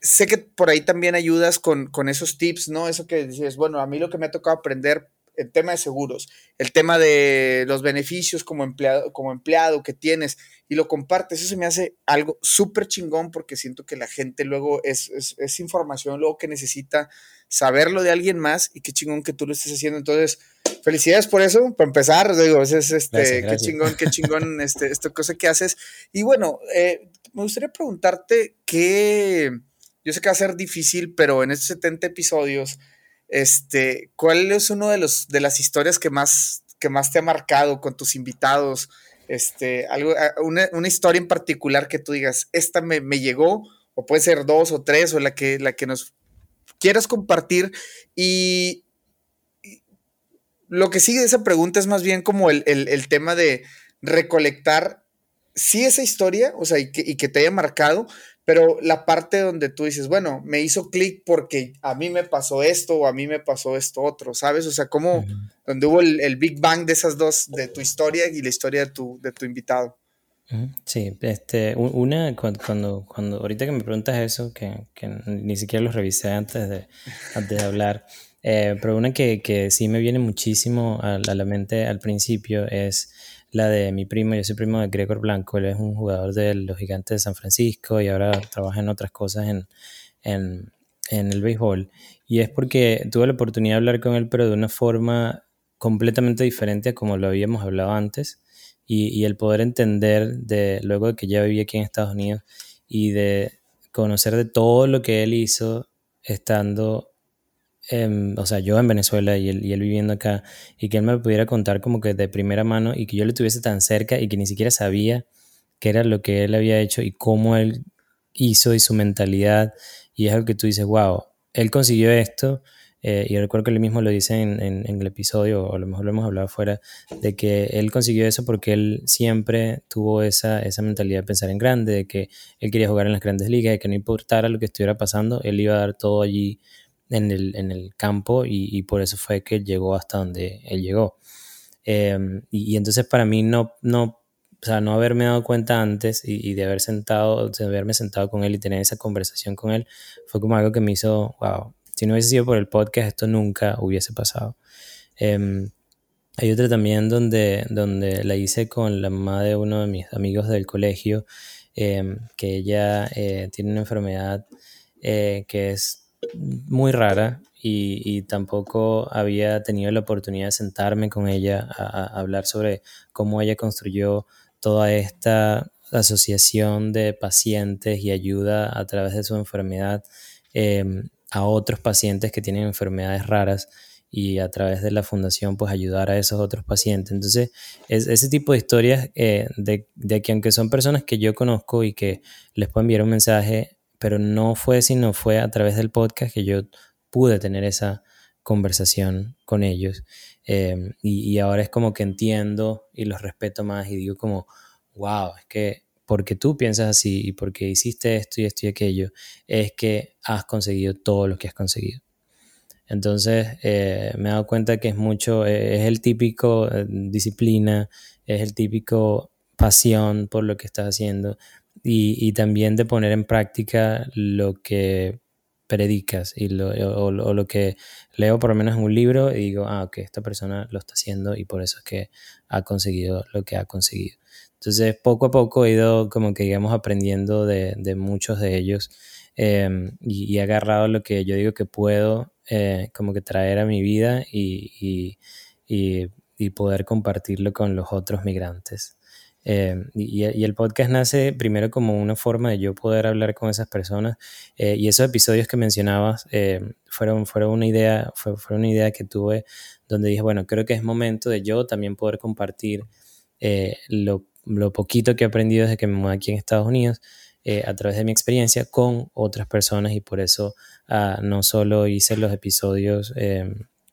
sé que por ahí también ayudas con, con, esos tips, ¿no? Eso que dices, bueno, a mí lo que me ha tocado aprender el tema de seguros, el tema de los beneficios como empleado, como empleado que tienes y lo compartes, eso se me hace algo súper chingón porque siento que la gente luego es, es, información luego que necesita saberlo de alguien más y qué chingón que tú lo estés haciendo. Entonces, felicidades por eso, para empezar, digo, es este, qué chingón, qué chingón este, esta cosa que haces. Y bueno, eh, me gustaría preguntarte qué, yo sé que va a ser difícil, pero en estos 70 episodios, este, ¿cuál es uno de los de las historias que más que más te ha marcado con tus invitados? Este, algo, ah, una, una historia en particular que tú digas, esta me, me, llegó, o puede ser dos o tres, o la que, la que nos quieras compartir. Y, lo que sigue de esa pregunta es más bien como el, el, el tema de recolectar, sí, esa historia, o sea, y que, y que te haya marcado, pero la parte donde tú dices, bueno, me hizo clic porque a mí me pasó esto o a mí me pasó esto otro, ¿sabes? O sea, como donde hubo el, Big Bang de esas dos, de tu historia y la historia de tu, de tu invitado. Sí, este, una, cuando, cuando, ahorita que me preguntas eso, que, que ni siquiera lo revisé antes de, antes de hablar, eh, pero una que, que, sí me viene muchísimo a, a la mente al principio es la de mi primo, yo soy primo de Gregor Blanco, él es un jugador de los Gigantes de San Francisco y ahora trabaja en otras cosas en, en, el béisbol. Y es porque tuve la oportunidad de hablar con él, pero de una forma completamente diferente a como lo habíamos hablado antes. Y, el poder entender de luego de que ya vivía aquí en Estados Unidos y de conocer de todo lo que él hizo estando Em, o sea, yo en Venezuela y él, y él, viviendo acá, y que él me pudiera contar como que de primera mano y que yo le tuviese tan cerca y que ni siquiera sabía qué era lo que él había hecho y cómo él hizo y su mentalidad. Y es algo que tú dices, wow, él consiguió esto. Eh, y recuerdo que él mismo lo dice en, en, el episodio, o a lo mejor lo hemos hablado afuera, de que él consiguió eso porque él siempre tuvo esa, esa mentalidad de pensar en grande, de que él quería jugar en las grandes ligas, de que no importara lo que estuviera pasando, él iba a dar todo allí en el, en el campo y, por eso fue que llegó hasta donde él llegó. Em, y, entonces para mí no, no, o sea, no haberme dado cuenta antes y, de haber sentado, de haberme sentado con él y tener esa conversación con él, fue como algo que me hizo, wow, si no hubiese sido por el podcast, esto nunca hubiese pasado. Em, hay otra también donde, donde la hice con la mamá de uno de mis amigos del colegio, em, que ella eh, tiene una enfermedad eh, que es muy rara y, tampoco había tenido la oportunidad de sentarme con ella a, hablar sobre cómo ella construyó toda esta asociación de pacientes y ayuda a través de su enfermedad em, a otros pacientes que tienen enfermedades raras y a través de la fundación pues ayudar a esos otros pacientes. Entonces, es, ese tipo de historias eh, de, de, que aunque son personas que yo conozco y que les puedo enviar un mensaje pero no fue sino fue a través del podcast que yo pude tener esa conversación con ellos. Em, y, ahora es como que entiendo y los respeto más y digo como, wow, es que porque tú piensas así y porque hiciste esto y esto y aquello, es que has conseguido todo lo que has conseguido. Entonces eh, me he dado cuenta que es mucho, eh, es el típico eh, disciplina, es el típico pasión por lo que estás haciendo, y, también de poner en práctica lo que predicas y lo, o, lo que leo por lo menos en un libro y digo, ah, ok, esta persona lo está haciendo y por eso es que ha conseguido lo que ha conseguido. Entonces, poco a poco he ido como que, digamos, aprendiendo de, de muchos de ellos em, y, he agarrado lo que yo digo que puedo eh, como que traer a mi vida y, y, y poder compartirlo con los otros migrantes. Eh, y, el podcast nace primero como una forma de yo poder hablar con esas personas eh, y esos episodios que mencionabas eh, fueron, fueron, una idea, fue, una idea que tuve donde dije, bueno, creo que es momento de yo también poder compartir eh, lo, lo, poquito que he aprendido desde que me mudé aquí en Estados Unidos a través de mi experiencia con otras personas y por eso ah, no solo hice los episodios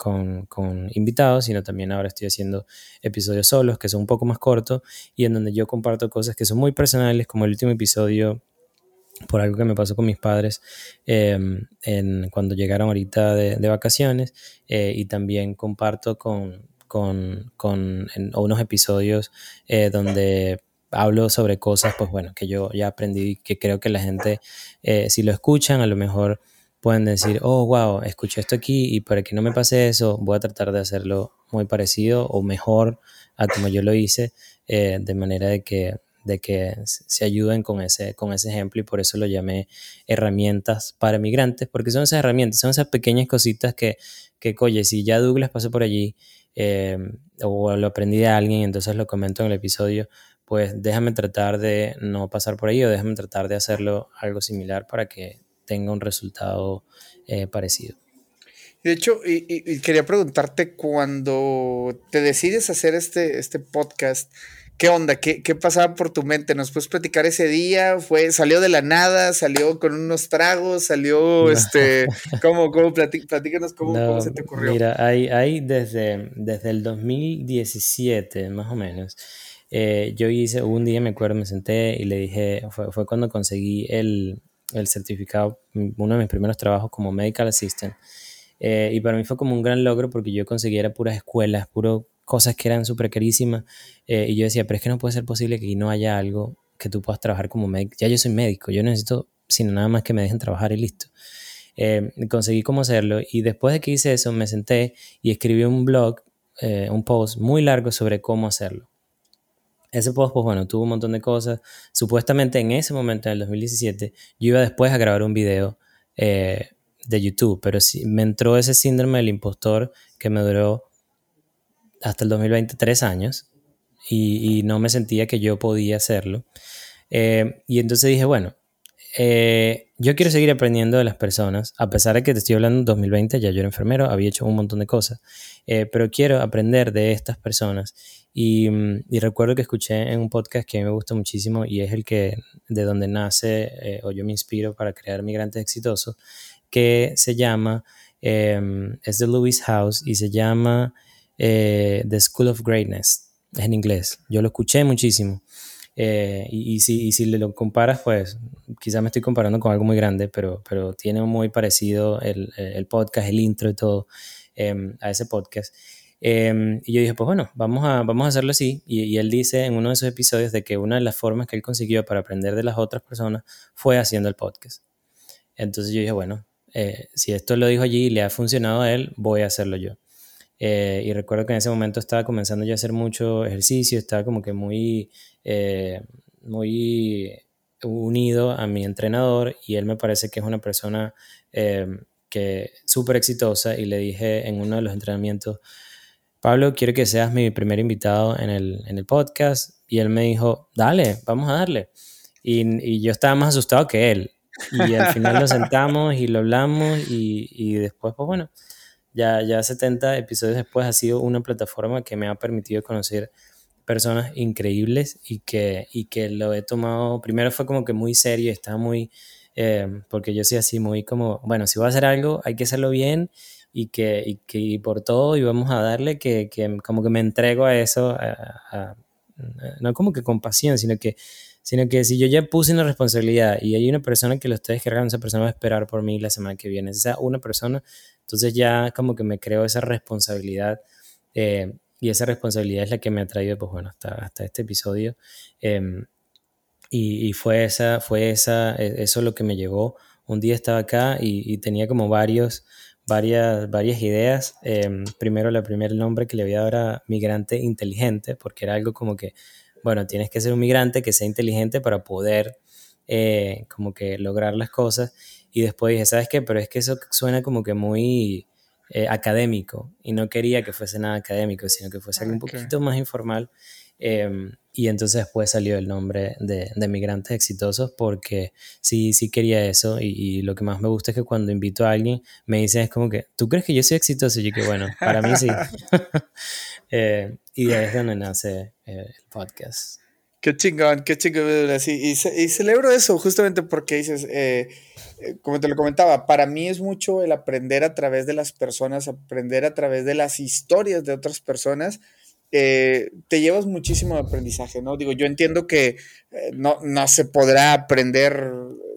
con, con, invitados, sino también ahora estoy haciendo episodios solos que son un poco más cortos y en donde yo comparto cosas que son muy personales, como el último episodio por algo que me pasó con mis padres em, en, cuando llegaron ahorita de, vacaciones eh, y también comparto con, con, con unos episodios eh, donde hablo sobre cosas, pues bueno, que yo ya aprendí que creo que la gente, eh, si lo escuchan, a lo mejor pueden decir, oh, wow, escuché esto aquí y para que no me pase eso, voy a tratar de hacerlo muy parecido o mejor a como yo lo hice, eh, de manera de que, de que se ayuden con ese, con ese ejemplo y por eso lo llamé herramientas para migrantes, porque son esas herramientas, son esas pequeñas cositas que, que oye, si ya Douglas pasó por allí eh, o lo aprendí de alguien, entonces lo comento en el episodio, pues déjame tratar de no pasar por ahí o déjame tratar de hacerlo algo similar para que tenga un resultado eh, parecido. De hecho, y, quería preguntarte, cuando te decides hacer este, este podcast, ¿qué onda? ¿Qué, ¿Qué, pasaba por tu mente? ¿Nos puedes platicar ese día? ¿Fue, ¿Salió de la nada? ¿Salió con unos tragos? ¿Salió, este, cómo, cómo platícanos cómo, se te ocurrió? Mira, hay, hay desde, desde el 2017, más o menos, eh, yo hice, un día me acuerdo, me senté y le dije, fue, fue cuando conseguí el, el certificado, uno de mis primeros trabajos como medical assistant. Eh, y para mí fue como un gran logro porque yo conseguía puras escuelas, puras cosas que eran súper carísimas. Eh, y yo decía, pero es que no puede ser posible que no haya algo que tú puedas trabajar como médico. Ya yo soy médico, yo necesito, sino nada más que me dejen trabajar y listo. Eh, conseguí cómo hacerlo y después de que hice eso me senté y escribí un blog, un post muy largo sobre cómo hacerlo. Ese post, pues bueno, tuvo un montón de cosas. Supuestamente en ese momento, en el 2017, yo iba después a grabar un video eh, de YouTube, pero sí, me entró ese síndrome del impostor que me duró hasta el 2023 años y, no me sentía que yo podía hacerlo. Eh, y entonces dije, bueno, eh, yo quiero seguir aprendiendo de las personas, a pesar de que te estoy hablando en 2020, ya yo era enfermero, había hecho un montón de cosas, pero quiero aprender de estas personas Mm, y, recuerdo que escuché en un podcast que a mí me gusta muchísimo y es el que de donde nace eh, o yo me inspiro para crear migrantes exitosos, que se llama, em, es de Lewis House y se llama eh, The School of Greatness, es en inglés. Yo lo escuché muchísimo. Eh, y, si, y si lo comparas, pues quizás me estoy comparando con algo muy grande, pero, pero tiene muy parecido el, el podcast, el intro y todo em, a ese podcast. Em, y yo dije, pues bueno, vamos a, vamos a hacerlo así. Y, él dice en uno de esos episodios de que una de las formas que él consiguió para aprender de las otras personas fue haciendo el podcast. Entonces yo dije, bueno, eh, si esto lo dijo allí y le ha funcionado a él, voy a hacerlo yo. Eh, y recuerdo que en ese momento estaba comenzando yo a hacer mucho ejercicio, estaba como que muy, eh, muy unido a mi entrenador y él me parece que es una persona que súper exitosa y le dije en uno de los entrenamientos, Pablo, quiero que seas mi primer invitado en el, podcast. Y él me dijo, dale, vamos a darle. Y, yo estaba más asustado que él. Y al final nos sentamos y lo hablamos y, después, pues bueno, ya, ya 70 episodios después ha sido una plataforma que me ha permitido conocer personas increíbles y que, y que lo he tomado, primero fue como que muy serio, estaba muy, eh, porque yo soy así muy como, bueno, si voy a hacer algo, hay que hacerlo bien y que, y que por todo y vamos a darle que, que, como que me entrego a eso, no como que con pasión, sino que, sino que si yo ya puse una responsabilidad y hay una persona que lo está descargando, esa persona va a esperar por mí la semana que viene, esa una persona, entonces ya como que me creo esa responsabilidad eh, y esa responsabilidad es la que me ha traído, pues bueno, hasta, hasta este episodio. Em, y, y, fue esa, fue esa, e, eso lo que me llegó. Un día estaba acá y, y tenía como varios, varias, varias ideas. Em, primero, el primer nombre que le había dado era migrante inteligente, porque era algo como que, bueno, tienes que ser un migrante que sea inteligente para poder eh, como que lograr las cosas. Y después dije, ¿sabes qué? Pero es que eso suena como que muy eh, académico y no quería que fuese nada académico, sino que fuese algo un poquito más informal. Em, y entonces después salió el nombre de, de Migrantes Exitosos porque sí, sí quería eso y, lo que más me gusta es que cuando invito a alguien me dicen es como que, ¿tú crees que yo soy exitoso? Y yo que bueno, para mí sí. Eh, y de ahí es donde nace eh, el podcast. Qué chingón, qué chingón. Y, y, celebro eso justamente porque dices, eh, como te lo comentaba, para mí es mucho el aprender a través de las personas, aprender a través de las historias de otras personas eh, te llevas muchísimo aprendizaje, ¿no? Digo, yo entiendo que eh, no, no, se podrá aprender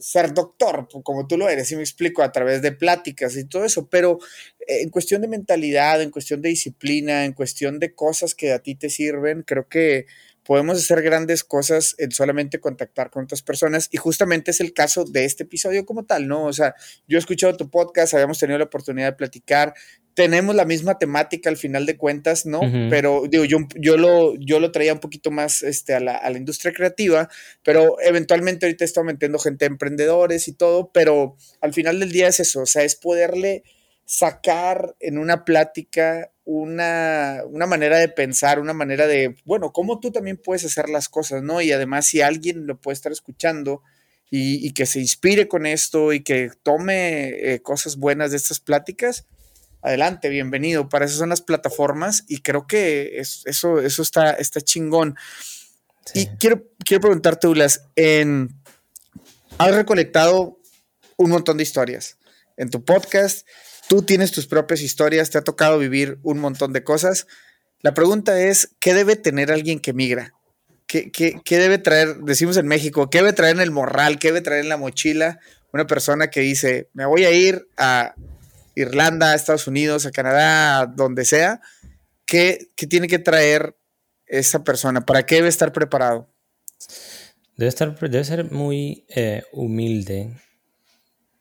ser doctor, como tú lo eres, y me explico, a través de pláticas y todo eso, pero eh, en cuestión de mentalidad, en cuestión de disciplina, en cuestión de cosas que a ti te sirven, creo que podemos hacer grandes cosas en solamente contactar con otras personas y justamente es el caso de este episodio como tal, ¿no? O sea, yo he escuchado tu podcast, habíamos tenido la oportunidad de platicar, tenemos la misma temática al final de cuentas, ¿no? Pero digo, yo, yo, lo, yo lo traía un poquito más este, a, la, a la industria creativa, pero eventualmente ahorita estoy metiendo gente emprendedores y todo, pero al final del día es eso, o sea, es poderle sacar en una plática una, una, manera de pensar, una manera de, bueno, cómo tú también puedes hacer las cosas, ¿no? Y además si alguien lo puede estar escuchando y, y que se inspire con esto y que tome eh, cosas buenas de estas pláticas, adelante, bienvenido. Para eso son las plataformas y creo que eso, eso está, está chingón. Y quiero, quiero preguntarte, Ulas, en, has recolectado un montón de historias en tu podcast, tú tienes tus propias historias, te ha tocado vivir un montón de cosas. La pregunta es, ¿qué debe tener alguien que migra? ¿Qué, qué, qué debe traer, decimos en México, qué debe traer en el morral, qué debe traer en la mochila una persona que dice, me voy a ir a Irlanda, Estados Unidos, a Canadá, donde sea, ¿qué, tiene que traer esa persona? ¿Para qué debe estar preparado? Debe, estar, debe ser muy eh, humilde.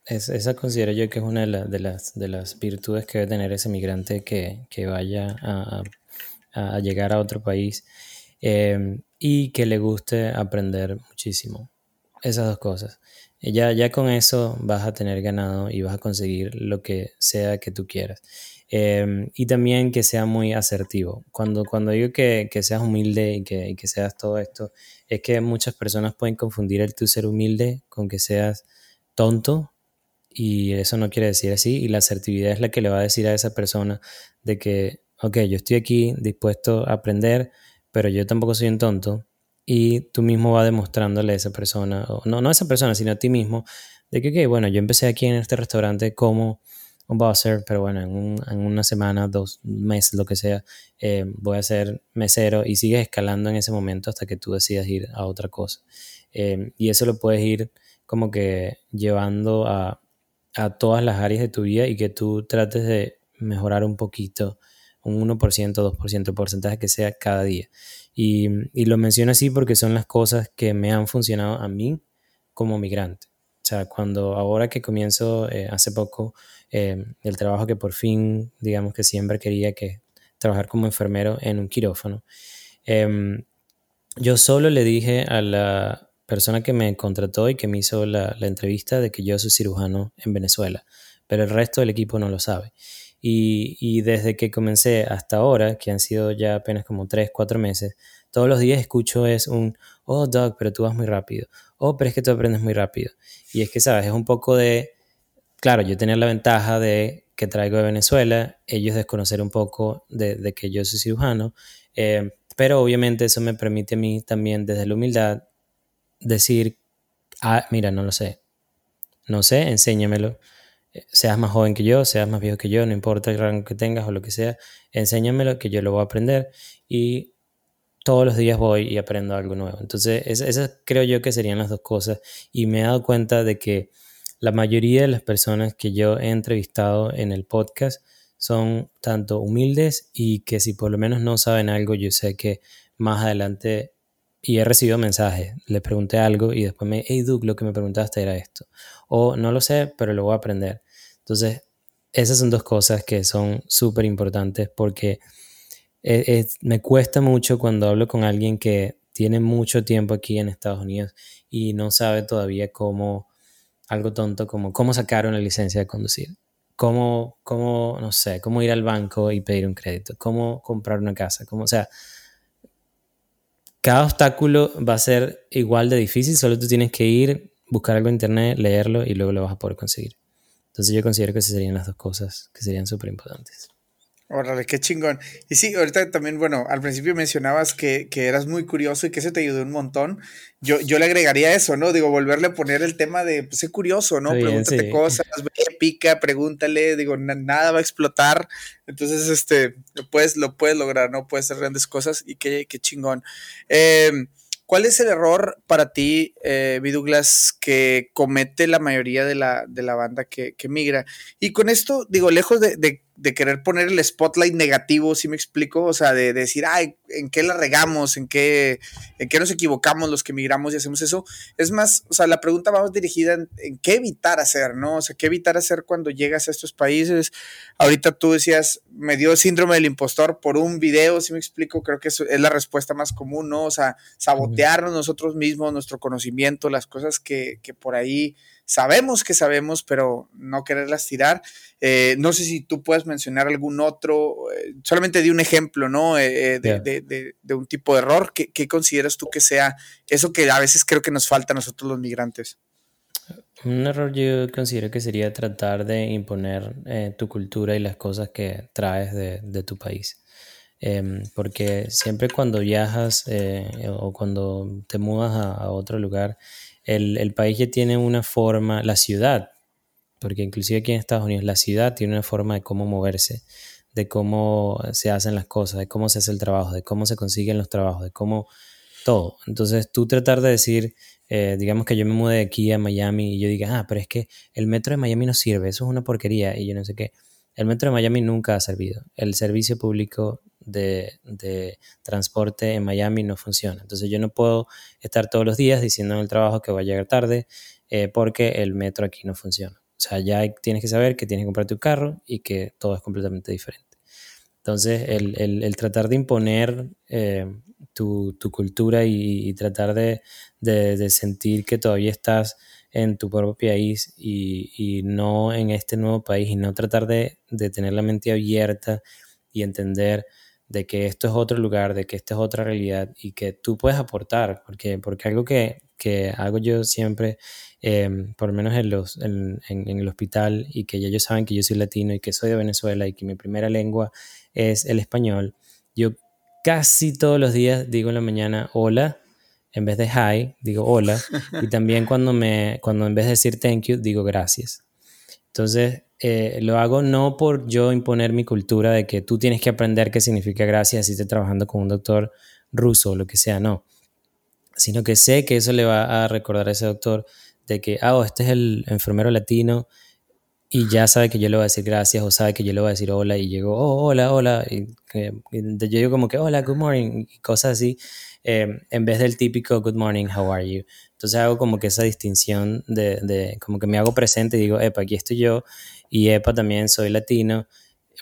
esa considero yo que es una de, las, de las virtudes que debe tener ese migrante que, vaya a, llegar a otro país eh, y que le guste aprender muchísimo. Esas dos cosas. Ya, ya con eso vas a tener ganado y vas a conseguir lo que sea que tú quieras. Em, y también que sea muy asertivo. Cuando, cuando digo que, seas humilde y que, seas todo esto, es que muchas personas pueden confundir el tú ser humilde con que seas tonto y eso no quiere decir así. Y la asertividad es la que le va a decir a esa persona de que, ok, yo estoy aquí dispuesto a aprender, pero yo tampoco soy un tonto y tú mismo vas demostrándole a esa persona, o no, no a esa persona, sino a ti mismo, de que, bueno, yo empecé aquí en este restaurante como un buzzer, pero bueno, en, en una semana, dos meses, lo que sea, eh, voy a ser mesero y sigues escalando en ese momento hasta que tú decidas ir a otra cosa. Eh, y eso lo puedes ir como que llevando a, a todas las áreas de tu vida y que tú trates de mejorar un poquito, un 1%, 2%, porcentaje que sea cada día. Y, lo menciono así porque son las cosas que me han funcionado a mí como migrante. O sea, cuando ahora que comienzo eh, hace poco eh, el trabajo que por fin, digamos que siempre quería que trabajar como enfermero en un quirófano, em, yo solo le dije a la persona que me contrató y que me hizo la, la entrevista de que yo soy cirujano en Venezuela, pero el resto del equipo no lo sabe. Y, desde que comencé hasta ahora, que han sido ya apenas como 3, 4 meses, todos los días escucho es un, oh Doug, pero tú vas muy rápido. Oh, pero es que tú aprendes muy rápido. Y es que, ¿sabes? Es un poco de, claro, yo tenía la ventaja de que traigo de Venezuela, ellos desconocer un poco de, que yo soy cirujano, eh, pero obviamente eso me permite a mí también desde la humildad decir, ah, mira, no lo sé, no sé, enséñamelo seas más joven que yo, seas más viejo que yo, no importa el rango que tengas o lo que sea, enséñamelo que yo lo voy a aprender y todos los días voy y aprendo algo nuevo. Entonces, esas creo yo que serían las dos cosas y me he dado cuenta de que la mayoría de las personas que yo he entrevistado en el podcast son tanto humildes y que si por lo menos no saben algo, yo sé que más adelante y he recibido mensajes, le pregunté algo y después me, hey Duke, lo que me preguntaste era esto. O no lo sé, pero lo voy a aprender. Entonces, esas son dos cosas que son súper importantes porque me cuesta mucho cuando hablo con alguien que tiene mucho tiempo aquí en Estados Unidos y no sabe todavía cómo, algo tonto como cómo sacar una licencia de conducir, cómo, cómo, no sé, cómo ir al banco y pedir un crédito, cómo comprar una casa, cómo, o sea, cada obstáculo va a ser igual de difícil, solo tú tienes que ir, buscar algo en internet, leerlo y luego lo vas a poder conseguir. Entonces yo considero que esas serían las dos cosas que serían súper importantes. Órale, qué chingón. Y sí, ahorita también, bueno, al principio mencionabas que, que, eras muy curioso y que eso te ayudó un montón. Yo, yo le agregaría eso, ¿no? Digo, volverle a poner el tema de, pues, sé curioso, ¿no? Pregúntate cosas, ve, pica, pregúntale, digo, nada va a explotar. Entonces, este, lo puedes, lo puedes lograr, ¿no? Puedes hacer grandes cosas y qué, qué chingón. Eh, ¿Cuál es el error para ti, eh, Douglas, que comete la mayoría de la, de la banda que, que, migra? Y con esto, digo, lejos de, de querer poner el spotlight negativo, si me explico, o sea, de, decir, ay, ¿en qué la regamos? ¿En qué, ¿En qué nos equivocamos los que migramos y hacemos eso? Es más, o sea, la pregunta va más dirigida en, qué evitar hacer, ¿no? O sea, qué evitar hacer cuando llegas a estos países. Ahorita tú decías, me dio síndrome del impostor por un video, si me explico, creo que es la respuesta más común, ¿no? O sea, sabotearnos nosotros mismos, nuestro conocimiento, las cosas que, que por ahí sabemos que sabemos, pero no quererlas tirar. Eh, no sé si tú puedes mencionar algún otro, eh, solamente di un ejemplo, ¿no? Eh, de, un tipo de error. ¿Qué, consideras tú que sea eso que a veces creo que nos falta a nosotros los migrantes? Un error yo considero que sería tratar de imponer tu cultura y las cosas que traes de, tu país. Em, porque siempre cuando viajas o cuando te mudas a otro lugar, el, país ya tiene una forma, la ciudad, porque inclusive aquí en Estados Unidos la ciudad tiene una forma de cómo moverse, de cómo se hacen las cosas, de cómo se hace el trabajo, de cómo se consiguen los trabajos, de cómo todo. Entonces tú tratar de decir, eh, digamos que yo me mudé de aquí a Miami y yo diga, ah, pero es que el metro de Miami no sirve, eso es una porquería y yo no sé qué. El metro de Miami nunca ha servido. El servicio público de, transporte en Miami no funciona. Entonces yo no puedo estar todos los días diciendo en el trabajo que voy a llegar tarde eh, porque el metro aquí no funciona. O sea, ya tienes que saber que tienes que comprar tu carro y que todo es completamente diferente. Entonces, el, tratar de imponer eh, tu, cultura y, tratar de, sentir que todavía estás en tu propio país y, y, no en este nuevo país y no tratar de, tener la mente abierta y entender de que esto es otro lugar, de que esta es otra realidad y que tú puedes aportar, porque, porque algo que, que hago yo siempre, em, por lo menos en, los, en, en, el hospital, y que ya ellos saben que yo soy latino y que soy de Venezuela y que mi primera lengua es el español, yo casi todos los días digo en la mañana hola, en vez de hi, digo hola, y también cuando, me, cuando en vez de decir thank you, digo gracias. Entonces, eh, lo hago no por yo imponer mi cultura de que tú tienes que aprender qué significa gracias si estés trabajando con un doctor ruso o lo que sea, no. Sino que sé que eso le va a recordar a ese doctor de que, ah, oh, este es el enfermero latino y ya sabe que yo le voy a decir gracias o sabe que yo le voy a decir hola y llego, oh, hola, hola. Y, yo digo como que, hola, good morning y cosas así, eh, en vez del típico good morning, how are you. Entonces hago como que esa distinción de, de, como que me hago presente y digo, epa, aquí estoy yo y epa, también soy latino,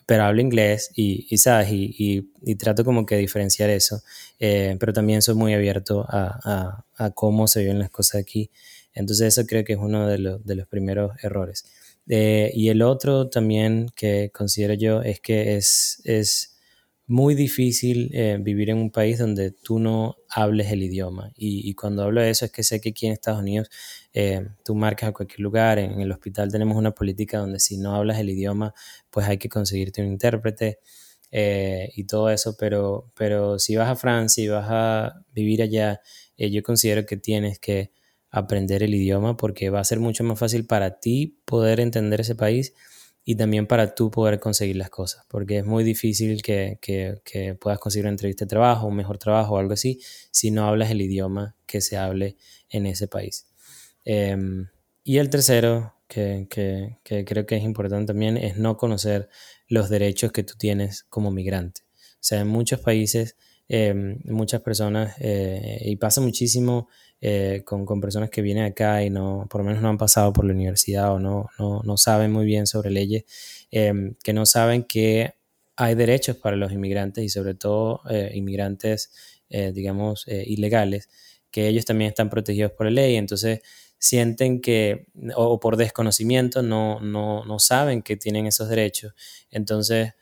pero hablo inglés y, y ¿sabes? Y, y, trato como que diferenciar eso, eh, pero también soy muy abierto a, a, a, cómo se viven las cosas aquí. Entonces eso creo que es uno de, los, de los primeros errores. Eh, y el otro también que considero yo es que es, es muy difícil eh, vivir en un país donde tú no hables el idioma. Y, cuando hablo de eso es que sé que aquí en Estados Unidos eh, tú marcas a cualquier lugar, en, el hospital tenemos una política donde si no hablas el idioma, pues hay que conseguirte un intérprete eh, y todo eso, pero, pero si vas a Francia y vas a vivir allá, yo considero que tienes que aprender el idioma porque va a ser mucho más fácil para ti poder entender ese país y también para tú poder conseguir las cosas, porque es muy difícil que, que, puedas conseguir una entrevista de trabajo, un mejor trabajo o algo así, si no hablas el idioma que se hable en ese país. Em, y el tercero, que, que, creo que es importante también, es no conocer los derechos que tú tienes como migrante. O sea, en muchos países, em, muchas personas, eh, y pasa muchísimo eh, con, con, personas que vienen acá y no, por lo menos no han pasado por la universidad o no, no, no saben muy bien sobre leyes, em, que no saben que hay derechos para los inmigrantes y sobre todo eh, inmigrantes, eh, digamos, ilegales, que ellos también están protegidos por la ley, entonces sienten que, o, por desconocimiento, no, no, no saben que tienen esos derechos, entonces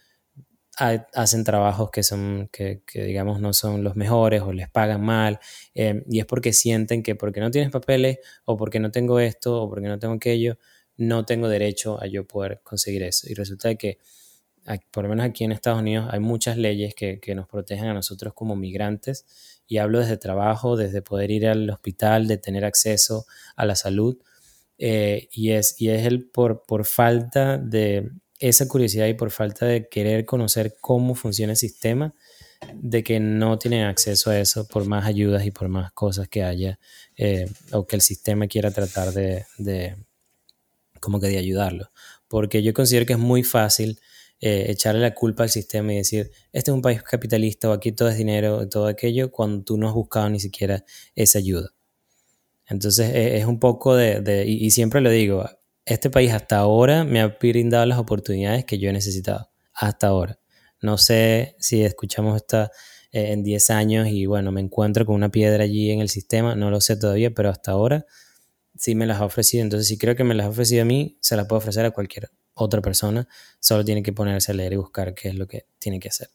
hacen trabajos que son, que, digamos no son los mejores o les pagan mal, em, y es porque sienten que porque no tienes papeles o porque no tengo esto o porque no tengo aquello, no tengo derecho a yo poder conseguir eso. Y resulta que, por lo menos aquí en Estados Unidos, hay muchas leyes que, nos protegen a nosotros como migrantes, y hablo desde trabajo, desde poder ir al hospital, de tener acceso a la salud, eh, y, es, y es el por, por falta de esa curiosidad y por falta de querer conocer cómo funciona el sistema, de que no tienen acceso a eso por más ayudas y por más cosas que haya eh, o que el sistema quiera tratar de, de, como que ayudarlo. Porque yo considero que es muy fácil eh, echarle la culpa al sistema y decir, este es un país capitalista o aquí todo es dinero, todo aquello, cuando tú no has buscado ni siquiera esa ayuda. Entonces e, es un poco de, de y siempre lo digo, este país hasta ahora me ha brindado las oportunidades que yo he necesitado. Hasta ahora. No sé si escuchamos esta eh, en 10 años y bueno, me encuentro con una piedra allí en el sistema, no lo sé todavía, pero hasta ahora sí me las ha ofrecido. Entonces, si creo que me las ha ofrecido a mí, se las puedo ofrecer a cualquier otra persona. Solo tiene que ponerse a leer y buscar qué es lo que tiene que hacer.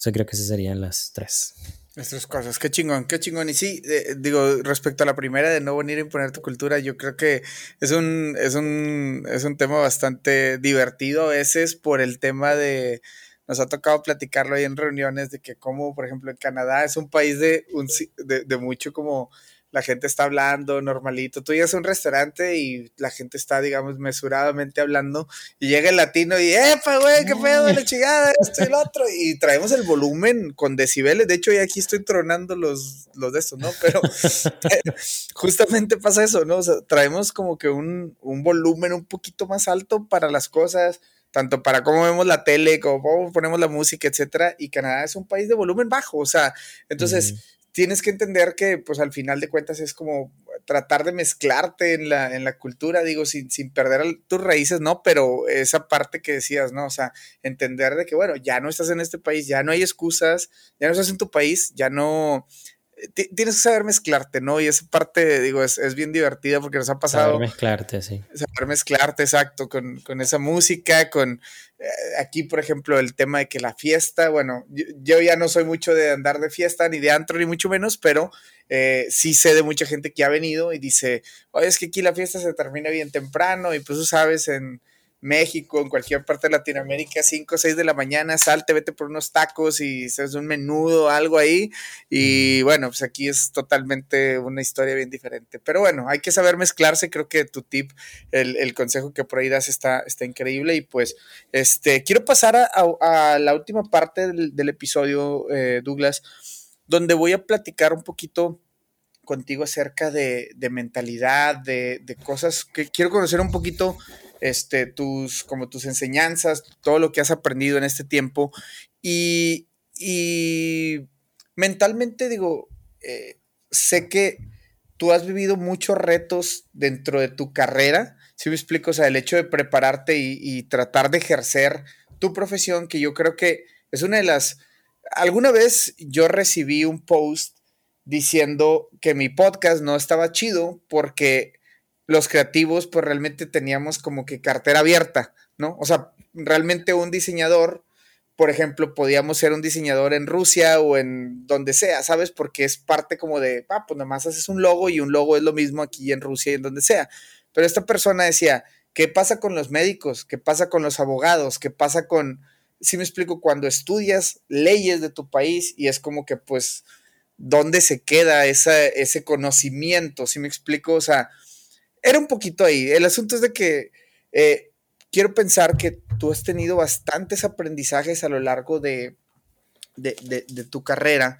Yo creo que esas serían las tres. Estas cosas, qué chingón, qué chingón. Y sí, eh, digo, respecto a la primera de no venir a imponer tu cultura, yo creo que es un, es un, es un tema bastante divertido a veces por el tema de, nos ha tocado platicarlo ahí en reuniones de que como, por ejemplo, en Canadá es un país de, un, de, de mucho como la gente está hablando normalito. Tú llegas a un restaurante y la gente está, digamos, mesuradamente hablando y llega el latino y, ¡epa, güey! ¡Qué pedo la chingada! Esto y el otro. Y traemos el volumen con decibeles. De hecho, ya aquí estoy tronando los, los de estos, ¿no? Pero, justamente pasa eso, ¿no? O sea, traemos como que un, un volumen un poquito más alto para las cosas tanto para cómo vemos la tele, como cómo ponemos la música, etcétera, y Canadá es un país de volumen bajo, o sea, entonces, tienes que entender que, pues al final de cuentas es como tratar de mezclarte en la, en la cultura, digo, sin, sin perder tus raíces, ¿no? Pero esa parte que decías, ¿no? O sea, entender de que, bueno, ya no estás en este país, ya no hay excusas, ya no estás en tu país, ya no, tienes que saber mezclarte, ¿no? Y esa parte, digo, es, es, bien divertida porque nos ha pasado. Saber mezclarte, sí. Saber mezclarte, exacto, con, con esa música, con eh, aquí, por ejemplo, el tema de que la fiesta, bueno, yo, ya no soy mucho de andar de fiesta, ni de antro, ni mucho menos, pero eh, sí sé de mucha gente que ha venido y dice, oye, es que aquí la fiesta se termina bien temprano y pues tú sabes, en México, en cualquier parte de Latinoamérica, 5 o 6 de la mañana, salte, vete por unos tacos y haces un menudo, algo ahí. Y bueno, pues aquí es totalmente una historia bien diferente. Pero bueno, hay que saber mezclarse. Creo que tu tip, el, consejo que por ahí das está, está increíble. Y pues, este, quiero pasar a, la última parte del, episodio, eh, Douglas, donde voy a platicar un poquito contigo acerca de, mentalidad, de, de cosas que quiero conocer un poquito este, tus, como tus enseñanzas, todo lo que has aprendido en este tiempo. Y, mentalmente digo, eh, sé que tú has vivido muchos retos dentro de tu carrera. Si me explico, o sea, el hecho de prepararte y, tratar de ejercer tu profesión, que yo creo que es una de las... Alguna vez yo recibí un post diciendo que mi podcast no estaba chido porque los creativos pues realmente teníamos como que cartera abierta, ¿no? O sea, realmente un diseñador, por ejemplo, podíamos ser un diseñador en Rusia o en donde sea, ¿sabes? Porque es parte como de, ah, pues nada más haces un logo y un logo es lo mismo aquí en Rusia y en donde sea. Pero esta persona decía, ¿qué pasa con los médicos? ¿Qué pasa con los abogados? ¿Qué pasa con, si me explico, cuando estudias leyes de tu país y es como que pues, ¿dónde se queda ese conocimiento? Si me explico, o sea, era un poquito ahí. El asunto es de que eh, quiero pensar que tú has tenido bastantes aprendizajes a lo largo de, de, tu carrera.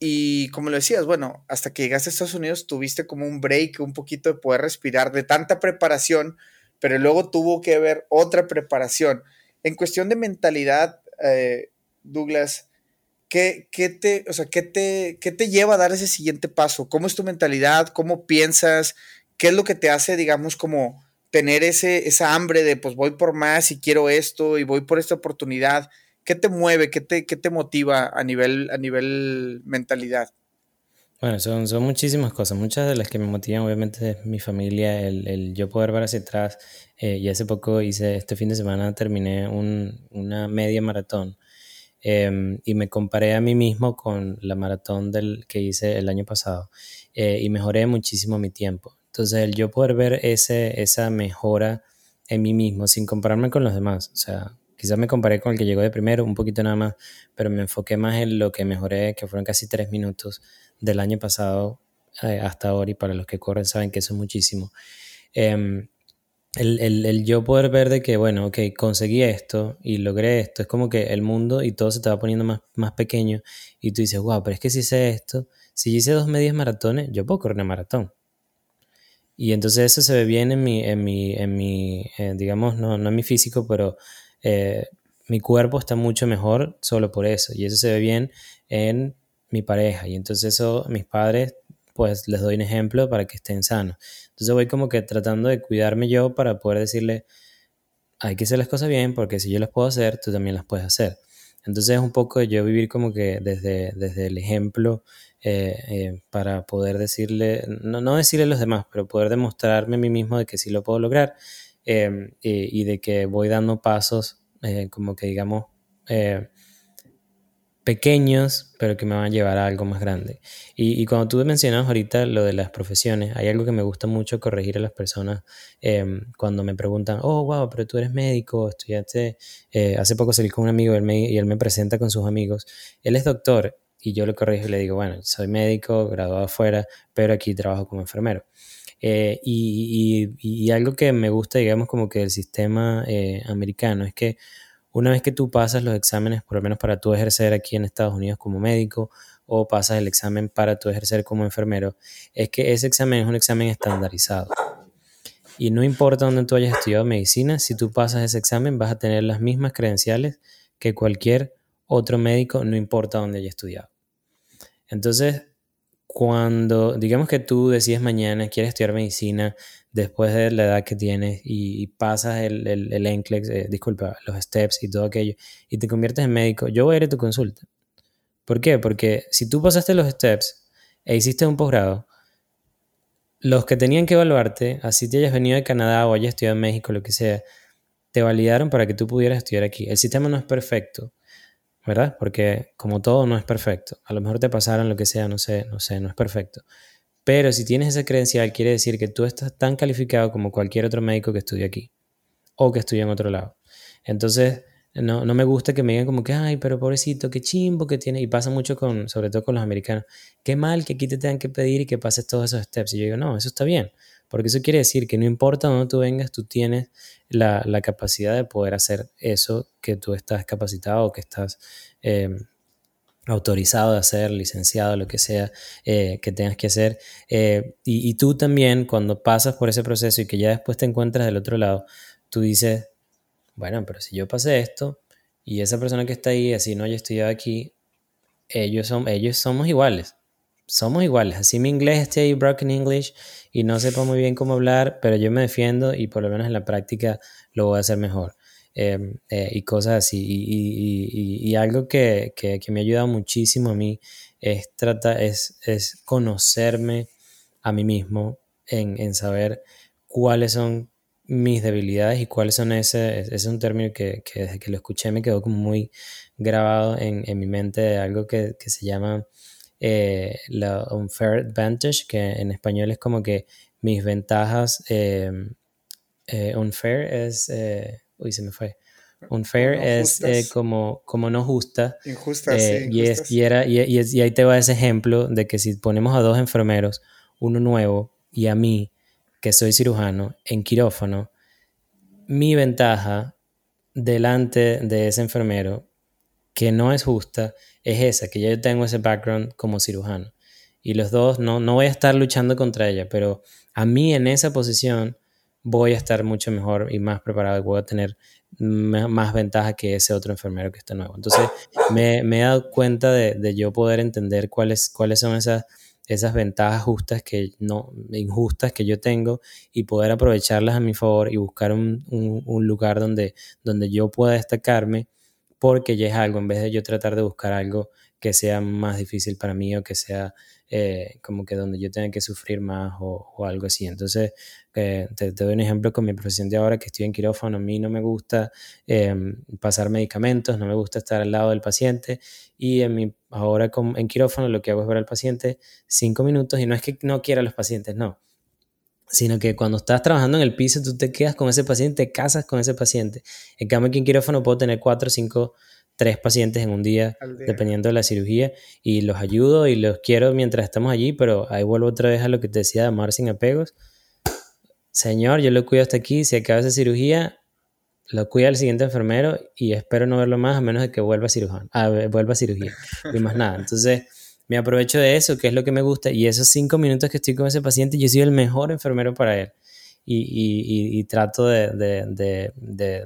Y como lo decías, bueno, hasta que llegaste a Estados Unidos tuviste como un break, un poquito de poder respirar de tanta preparación, pero luego tuvo que haber otra preparación. En cuestión de mentalidad, eh, Douglas, ¿qué, te, o sea, ¿qué, te, ¿qué te lleva a dar ese siguiente paso? ¿Cómo es tu mentalidad? ¿Cómo piensas? ¿Qué es lo que te hace, digamos, como tener ese, esa hambre de, pues voy por más y quiero esto y voy por esta oportunidad? ¿Qué te mueve? ¿Qué te, qué te motiva a nivel, a nivel mentalidad? Bueno, son, son muchísimas cosas. Muchas de las que me motivan, obviamente, es mi familia, el, el yo poder ver hacia atrás. Eh, y hace poco hice, este fin de semana terminé un, una media maratón. Em, y me comparé a mí mismo con la maratón del, que hice el año pasado. Eh, y mejoré muchísimo mi tiempo. Entonces, el yo poder ver ese, esa mejora en mí mismo sin compararme con los demás. O sea, quizás me comparé con el que llegó de primero, un poquito nada más, pero me enfoqué más en lo que mejoré, que fueron casi tres minutos del año pasado eh, hasta ahora y para los que corren saben que eso es muchísimo. Em, el, el, el, yo poder ver de que, bueno, ok, conseguí esto y logré esto, es como que el mundo y todo se te va poniendo más, más pequeño y tú dices, wow, pero es que si hice esto, si hice dos medias maratones, yo puedo correr una maratón. Y entonces eso se ve bien en mi, en mi, en mi eh, digamos, no, no en mi físico, pero eh, mi cuerpo está mucho mejor solo por eso. Y eso se ve bien en mi pareja. Y entonces eso, mis padres, pues les doy un ejemplo para que estén sanos. Entonces voy como que tratando de cuidarme yo para poder decirle, hay que hacer las cosas bien, porque si yo las puedo hacer, tú también las puedes hacer. Entonces es un poco yo vivir como que desde, desde el ejemplo eh, eh, para poder decirle, no, no, decirle a los demás, pero poder demostrarme a mí mismo de que sí lo puedo lograr eh, y, de que voy dando pasos eh, como que digamos pequeños, pero que me van a llevar a algo más grande. Y, y, cuando tú mencionas ahorita lo de las profesiones, hay algo que me gusta mucho corregir a las personas eh, cuando me preguntan, oh, wow, pero tú eres médico, estudiaste, hace poco salí con un amigo y él, me, y él me presenta con sus amigos, él es doctor y yo lo corrijo y le digo, bueno, soy médico, graduado afuera, pero aquí trabajo como enfermero. Eh, y, y, y, algo que me gusta, digamos, como que el sistema eh, americano es que una vez que tú pasas los exámenes, por lo menos para tú ejercer aquí en Estados Unidos como médico o pasas el examen para tú ejercer como enfermero, es que ese examen es un examen estandarizado. Y no importa dónde tú hayas estudiado medicina, si tú pasas ese examen vas a tener las mismas credenciales que cualquier otro médico, no importa dónde haya estudiado. Entonces, cuando digamos que tú decides mañana, quieres estudiar medicina, después de la edad que tienes y, pasas el, el, el NCLEX, eh, disculpa, los steps y todo aquello, y te conviertes en médico, yo voy a ir a tu consulta. ¿Por qué? Porque si tú pasaste los steps e hiciste un posgrado, los que tenían que evaluarte, así te hayas venido de Canadá o hayas estudiado en México, lo que sea, te validaron para que tú pudieras estudiar aquí. El sistema no es perfecto, ¿verdad? Porque como todo no es perfecto. A lo mejor te pasaron lo que sea, no sé, no sé, no es perfecto. Pero si tienes esa credencial, quiere decir que tú estás tan calificado como cualquier otro médico que estudie aquí o que estudie en otro lado. Entonces, no, no me gusta que me digan como que, ay, pero pobrecito, qué chimbo que tiene. Y pasa mucho con, sobre todo con los americanos. Qué mal que aquí te tengan que pedir y que pases todos esos steps. Y yo digo, no, eso está bien. Porque eso quiere decir que no importa dónde tú vengas, tú tienes la, la capacidad de poder hacer eso que tú estás capacitado que estás eh, autorizado de hacer, licenciado, lo que sea eh, que tengas que hacer. Eh, y, tú también, cuando pasas por ese proceso y que ya después te encuentras del otro lado, tú dices, bueno, pero si yo pasé esto y esa persona que está ahí, así no haya estudiado aquí, ellos, son, ellos somos iguales. Somos iguales. Así mi inglés esté ahí broken English y no sepa muy bien cómo hablar, pero yo me defiendo y por lo menos en la práctica lo voy a hacer mejor. Eh, eh, y cosas así. Y, y, y, y algo que, que, que, me ha ayudado muchísimo a mí es, trata, es, es conocerme a mí mismo en, en, saber cuáles son mis debilidades y cuáles son ese, ese es un término que, que desde que lo escuché me quedó como muy grabado en, en mi mente de algo que, que se llama eh, la unfair advantage, que en español es como que mis ventajas, eh, eh, unfair es uy, se me fue. Unfair no es eh, como, como no justa. Injusta, eh, sí, y, es, y, era, y, y, y, ahí te va ese ejemplo de que si ponemos a dos enfermeros, uno nuevo y a mí, que soy cirujano, en quirófano, mi ventaja delante de ese enfermero, que no es justa, es esa, que yo tengo ese background como cirujano. Y los dos, no, no voy a estar luchando contra ella, pero a mí en esa posición voy a estar mucho mejor y más preparado y voy a tener más ventaja que ese otro enfermero que está nuevo. Entonces, me, me he dado cuenta de, de, yo poder entender cuáles, cuáles son esas, esas ventajas justas que no, injustas que yo tengo y poder aprovecharlas a mi favor y buscar un, un, un lugar donde, donde yo pueda destacarme porque ya es algo, en vez de yo tratar de buscar algo que sea más difícil para mí o que sea eh, como que donde yo tenga que sufrir más o, algo así. Entonces, eh, te, doy un ejemplo con mi profesión de ahora que estoy en quirófano. A mí no me gusta em, pasar medicamentos, no me gusta estar al lado del paciente y en mi, ahora en quirófano lo que hago es ver al paciente cinco minutos y no es que no quiera a los pacientes, no sino que cuando estás trabajando en el piso, tú te quedas con ese paciente, te casas con ese paciente. En cambio, aquí en quirófano puedo tener cuatro, cinco tres pacientes en un día, dependiendo de la cirugía, y los ayudo y los quiero mientras estamos allí, pero ahí vuelvo otra vez a lo que te decía de amar sin apegos. Señor, yo lo cuido hasta aquí, si acaba esa cirugía, lo cuida el siguiente enfermero y espero no verlo más a menos de que vuelva a, cirujano, a, vuelva a cirugía y más nada. Entonces, me aprovecho de eso, que es lo que me gusta, y esos cinco minutos que estoy con ese paciente, yo soy el mejor enfermero para él y, trato de,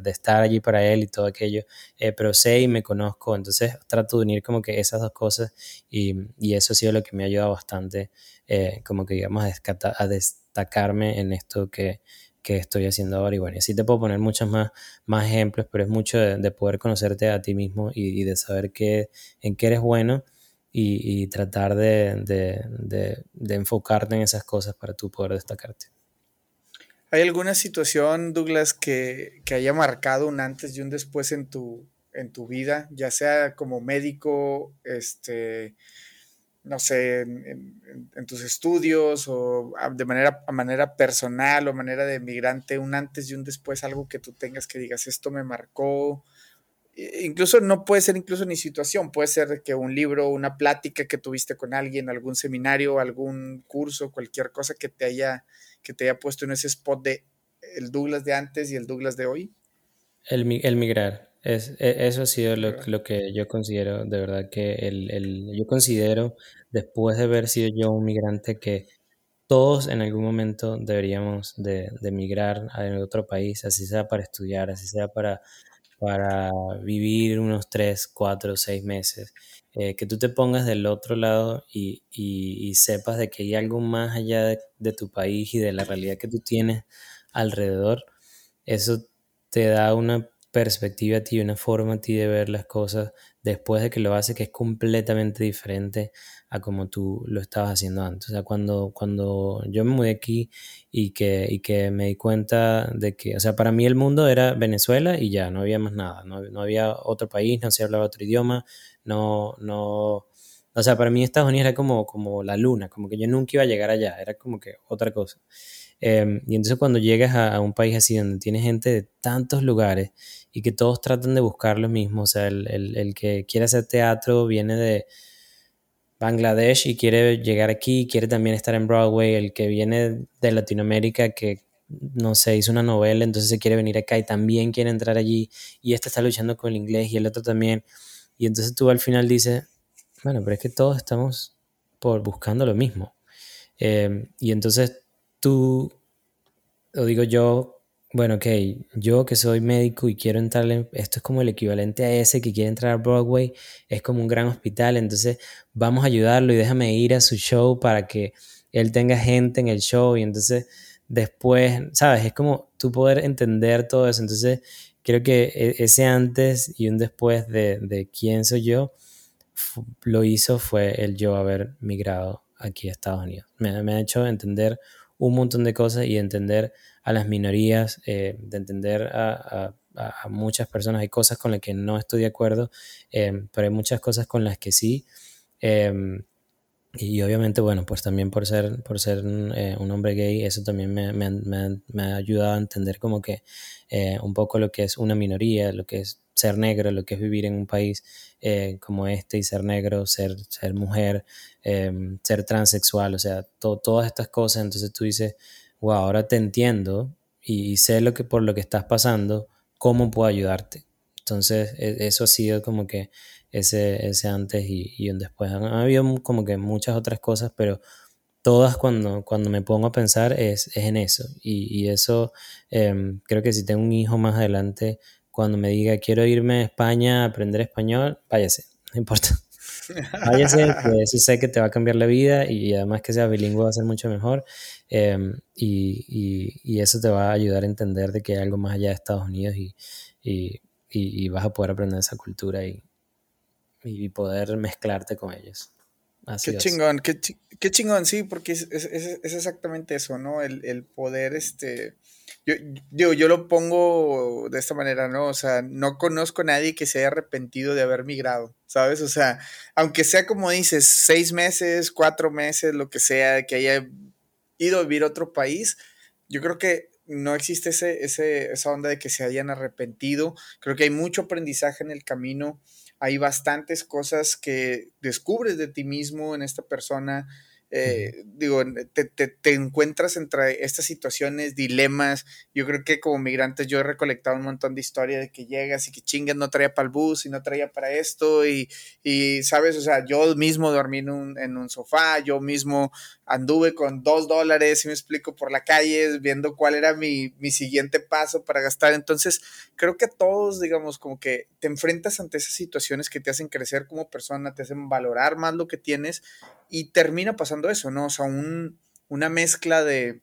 estar allí para él y todo aquello, eh, pero sé y me conozco, entonces trato de unir como que esas dos cosas y, eso ha sido lo que me ha ayudado bastante, eh, como que digamos, a, destacarme en esto que, estoy haciendo ahora. Y bueno, así te puedo poner muchos más, más ejemplos, pero es mucho de, poder conocerte a ti mismo y, de saber qué, en qué eres bueno. Y, tratar de, enfocarte en esas cosas para tú poder destacarte. ¿Hay alguna situación, Douglas, que, haya marcado un antes y un después en tu, en tu vida, ya sea como médico, este, no sé, en, tus estudios o de manera, manera personal o manera de migrante, un antes y un después, algo que tú tengas que digas, esto me marcó. Incluso no puede ser incluso ni situación, puede ser que un libro, una plática que tuviste con alguien, algún seminario, algún curso, cualquier cosa que te haya que te haya puesto en ese spot de el Douglas de antes y el Douglas de hoy? El, el migrar. Es, e, eso ha sido lo, lo, que yo considero, de verdad que el, el, yo considero, después de haber sido yo un migrante, que todos en algún momento deberíamos de, de migrar a otro país, así sea para estudiar, así sea para, para vivir unos 3, 4, 6 meses. Eh, que tú te pongas del otro lado y, y, sepas de que hay algo más allá de, tu país y de la realidad que tú tienes alrededor, eso te da una perspectiva a ti, una forma a ti de ver las cosas después de que lo haces que es completamente diferente a como tú lo estabas haciendo antes. O sea, cuando, cuando yo me mudé aquí y que, y que me di cuenta de que, o sea, para mí el mundo era Venezuela y ya, no había más nada, no, no había otro país, no se hablaba otro idioma, no, no, o sea, para mí Estados Unidos era como, como la luna, como que yo nunca iba a llegar allá, era como que otra cosa. Em, y entonces cuando llegas a, un país así donde tienes gente de tantos lugares y que todos tratan de buscar lo mismo, o sea, el, el, el que quiere hacer teatro viene de Bangladesh y quiere llegar aquí, quiere también estar en Broadway, el que viene de Latinoamérica que no sé, hizo una novela, entonces se quiere venir acá y también quiere entrar allí y este está luchando con el inglés y el otro también. Y entonces tú al final dices, bueno, pero es que todos estamos por buscando lo mismo. Em, y entonces tú, o digo yo, bueno, ok, yo que soy médico y quiero entrar, esto es como el equivalente a ese que quiere entrar a Broadway, es como un gran hospital, entonces vamos a ayudarlo y déjame ir a su show para que él tenga gente en el show y entonces después, ¿sabes? Es como tú poder entender todo eso, entonces creo que e, ese antes y un después de, de quién soy yo, lo hizo fue el yo haber migrado aquí a Estados Unidos. Me, me, ha hecho entender un montón de cosas y entender a las minorías, eh, de entender a, muchas personas. Hay cosas con las que no estoy de acuerdo, eh, pero hay muchas cosas con las que sí. Eh, y obviamente, bueno, pues también por ser, por ser eh, un hombre gay, eso también me, me, ha ayudado a entender como que eh, un poco lo que es una minoría, lo que es ser negro, lo que es vivir en un país eh, como este y ser negro, ser, ser mujer, em, ser transexual, o sea, todas estas cosas. Entonces tú dices, wow, ahora te entiendo y, sé lo que, por lo que estás pasando, cómo puedo ayudarte. Entonces, e, eso ha sido como que ese, ese antes y, y un después. Ha habido como que muchas otras cosas, pero todas cuando, cuando me pongo a pensar es, es en eso. Y, y eso em, creo que si tengo un hijo más adelante, cuando me diga quiero irme a España a aprender español, váyase, no importa. Váyase, que eso sé que te va a cambiar la vida y además que sea bilingüe va a ser mucho mejor. Em, y, y, y, eso te va a ayudar a entender de que hay algo más allá de Estados Unidos y, y vas a poder aprender esa cultura y, y poder mezclarte con ellos. qué chingón, qué, qué, chingón, sí, porque es, es, es, exactamente eso, ¿no? El, el poder, este, yo, yo, yo, lo pongo de esta manera, ¿no? O sea, no conozco a nadie que se haya arrepentido de haber migrado, ¿sabes? O sea, aunque sea como dices, seis meses, cuatro meses, lo que sea, que haya ido a vivir a otro país, yo creo que no existe ese, ese, esa onda de que se hayan arrepentido. Creo que hay mucho aprendizaje en el camino hay bastantes cosas que descubres de ti mismo en esta persona. Eh, digo, te, te, encuentras entre estas situaciones, dilemas. Yo creo que como migrantes yo he recolectado un montón de historia de que llegas y que chingas, no traía para el bus y no traía para esto y, y, sabes, o sea, yo mismo dormí en un, en un sofá, yo mismo anduve con dos dólares, y me explico, por la calle, viendo cuál era mi, mi, siguiente paso para gastar. Entonces, creo que todos, digamos, como que te enfrentas ante esas situaciones que te hacen crecer como persona, te hacen valorar más lo que tienes y termina pasando eso, ¿no? O sea, un, una mezcla de,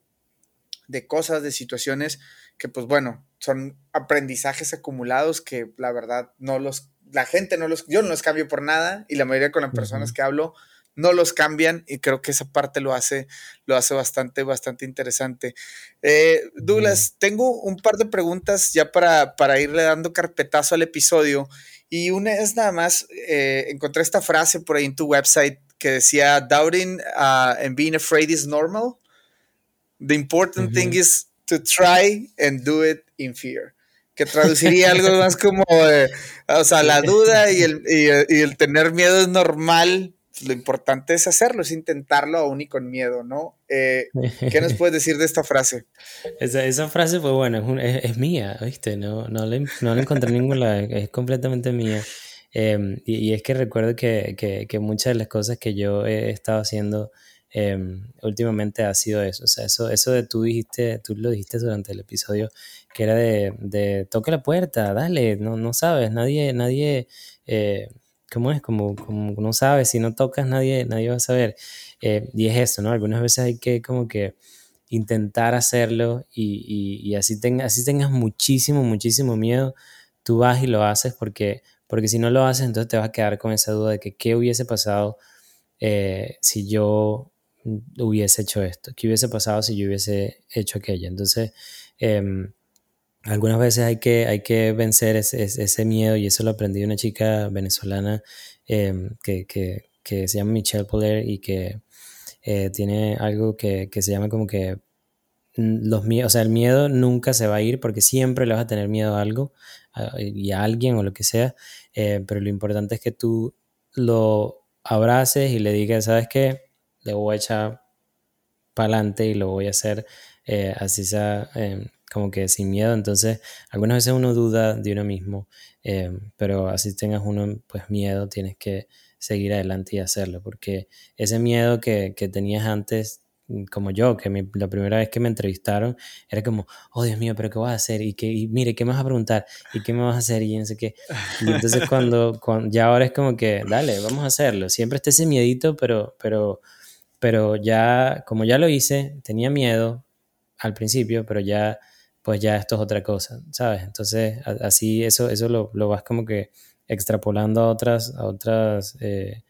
de cosas, de situaciones que, pues bueno, son aprendizajes acumulados que la verdad no los, la gente no los, yo no los cambio por nada y la mayoría con las personas que hablo no los cambian y creo que esa parte lo hace, lo hace bastante, bastante interesante. Eh, Douglas, tengo un par de preguntas ya para, para, irle dando carpetazo al episodio y una es nada más, eh, encontré esta frase por ahí en tu website que decía, doubting uh, and being afraid is normal. The important thing is to try and do it in fear que traduciría algo más como, o sea, la duda y el, y el, tener miedo es normal, lo importante es hacerlo, es intentarlo aún y con miedo, ¿no? Eh, ¿Qué nos puedes decir de esta frase? Esa, esa frase, pues bueno, es, es, mía, ¿viste? No, no, la encontré en ningún lado, es completamente mía. Em, y, y, es que recuerdo que, que, que, muchas de las cosas que yo he estado haciendo eh, últimamente ha sido eso. O sea, eso, eso de tú dijiste, tú lo dijiste durante el episodio, que era de, de la puerta, dale, no, no sabes, nadie, nadie eh, ¿cómo es? Como, como no sabes, si no tocas nadie, nadie va a saber. Eh, y es eso, ¿no? Algunas veces hay que como que intentar hacerlo y, y, y así, tenga, así tengas muchísimo, muchísimo miedo, tú vas y lo haces porque, porque si no lo haces, entonces te vas a quedar con esa duda de que qué hubiese pasado eh, si yo hubiese hecho esto, qué hubiese pasado si yo hubiese hecho aquello. Entonces, eh, algunas veces hay que, hay que vencer ese, miedo y eso lo aprendí de una chica venezolana eh, que, que, que, se llama Michelle Poler y que eh, tiene algo que, que, se llama como que los miedos, o sea, el miedo nunca se va a ir porque siempre le vas a tener miedo a algo y a alguien o lo que sea, eh, pero lo importante es que tú lo abraces y le digas, ¿sabes qué? Le voy a echar para adelante y lo voy a hacer así sea como que sin miedo. Entonces, algunas veces uno duda de uno mismo, eh, pero así tengas uno pues miedo, tienes que seguir adelante y hacerlo, porque ese miedo que, que tenías antes, como yo, que la primera vez que me entrevistaron, era como, oh Dios mío, pero ¿qué vas a hacer? Y, que, y mire, ¿qué me vas a preguntar? ¿Y qué me vas a hacer? Y no sé qué. Y entonces cuando, cuando, ya ahora es como que, dale, vamos a hacerlo. Siempre está ese miedito, pero, pero, pero ya, como ya lo hice, tenía miedo al principio, pero ya pues ya esto es otra cosa, ¿sabes? Entonces, así eso, eso lo, lo, vas como que extrapolando a otras, a otras eh,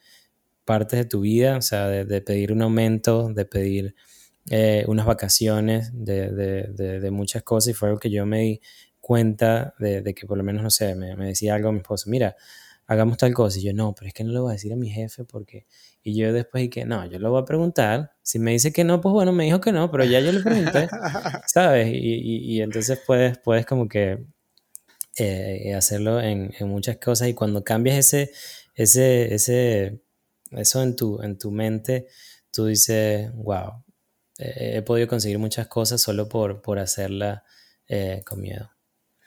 partes de tu vida, o sea, de, pedir un aumento, de pedir eh, unas vacaciones, de, de, de, muchas cosas, y fue algo que yo me di cuenta de, que por lo menos, no sé, me, me decía algo a mi esposa, mira, hagamos tal cosa, y yo, no, pero es que no le voy a decir a mi jefe porque y yo después dije, no, yo lo voy a preguntar. Si me dice que no, pues bueno, me dijo que no, pero ya yo le pregunté, ¿sabes? Y, y, entonces puedes, puedes como que eh, hacerlo en, en, muchas cosas y cuando cambias ese, ese, ese, eso en tu, en tu mente, tú dices, wow, he podido conseguir muchas cosas solo por, por hacerla eh, con miedo.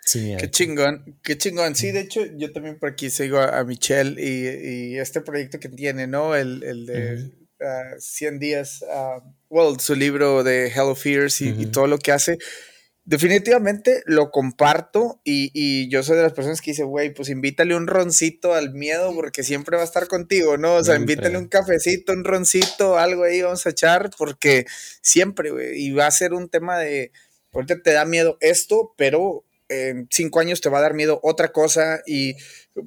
Qué chingón, qué chingón. Sí, de hecho, yo también por aquí sigo a, Michelle y, y, este proyecto que tiene, ¿no? El, el de 100 ah, días, uh, well, su libro de Hello Fears y, y, todo lo que hace. Definitivamente lo comparto y, y yo soy de las personas que dice, güey, pues invítale un roncito al miedo porque siempre va a estar contigo, ¿no? O sea, invítale un cafecito, un roncito, algo ahí vamos a echar porque siempre, güey, y va a ser un tema de, ahorita te da miedo esto, pero en cinco años te va a dar miedo otra cosa y,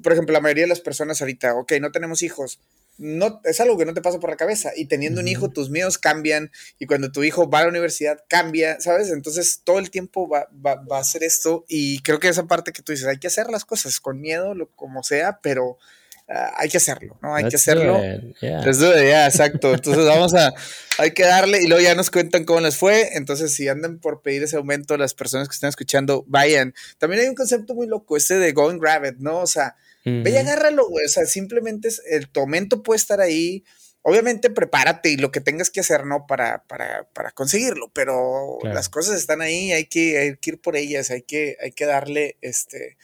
por ejemplo, la mayoría de las personas ahorita, ok, no tenemos hijos, no, es algo que no te pasa por la cabeza. Y teniendo un hijo, tus miedos cambian. Y cuando tu hijo va a la universidad, cambia, ¿sabes? Entonces todo el tiempo va, va, va a ser esto. Y creo que esa parte que tú dices, hay que hacer las cosas con miedo, lo, como sea, pero Ah, hay que hacerlo, ¿no? Hay que hacerlo. Yeah. ya, exacto. Entonces vamos a, hay que darle y luego ya nos cuentan cómo les fue. Entonces, si andan por pedir ese aumento, las personas que están escuchando, vayan. También hay un concepto muy loco, este de go and grab it, ¿no? O sea, ve y agárralo, güey. O sea, simplemente es, el, tu aumento puede estar ahí. Obviamente prepárate y lo que tengas que hacer, ¿no? Para, para, para conseguirlo, pero las cosas están ahí, hay que, hay que ir por ellas, hay que, hay que darle, este,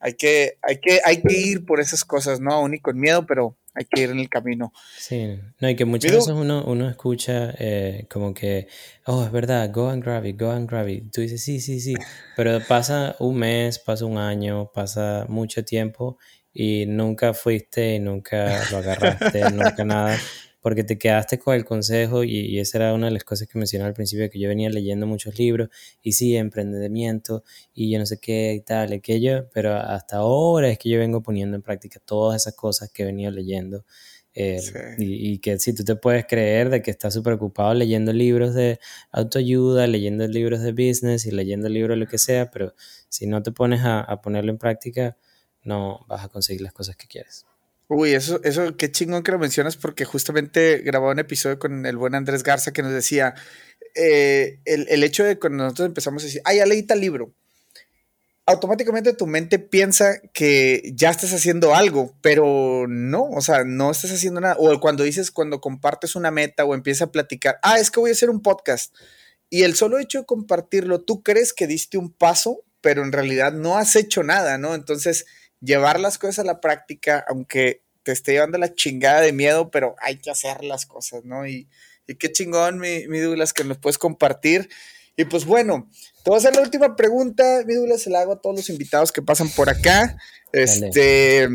hay que, hay que, hay que ir por esas cosas, ¿no? Aún y con miedo, pero hay que ir en el camino. Sí, no, y que muchas veces uno, uno escucha eh, como que, oh, es verdad, go and grab it, go and grab it. Tú dices, sí, sí, sí, pero pasa un mes, pasa un año, pasa mucho tiempo y nunca fuiste y nunca lo agarraste, nunca nada porque te quedaste con el consejo y, esa era una de las cosas que mencionaba al principio, que yo venía leyendo muchos libros y sí, emprendimiento y yo no sé qué y tal, y aquello, pero hasta ahora es que yo vengo poniendo en práctica todas esas cosas que he venido leyendo. Eh, y, que si tú te puedes creer de que estás súper ocupado leyendo libros de autoayuda, leyendo libros de business y leyendo libros de lo que sea, pero si no te pones a, a ponerlo en práctica, no vas a conseguir las cosas que quieres. Uy, eso, eso, qué chingón que lo mencionas porque justamente grababa un episodio con el buen Andrés Garza que nos decía eh, el, hecho de cuando nosotros empezamos a decir, ah, ya leí tal libro, automáticamente tu mente piensa que ya estás haciendo algo, pero no, o sea, no estás haciendo nada. O cuando dices, cuando compartes una meta o empiezas a platicar, ah, es que voy a hacer un podcast. Y el solo hecho de compartirlo, tú crees que diste un paso, pero en realidad no has hecho nada, ¿no? Entonces llevar las cosas a la práctica, aunque te esté llevando la chingada de miedo, pero hay que hacer las cosas, ¿no? Y, qué chingón, mi, mi Douglas, que nos puedes compartir. Y pues bueno, te voy a hacer la última pregunta, mi Douglas, se la hago a todos los invitados que pasan por acá. Este,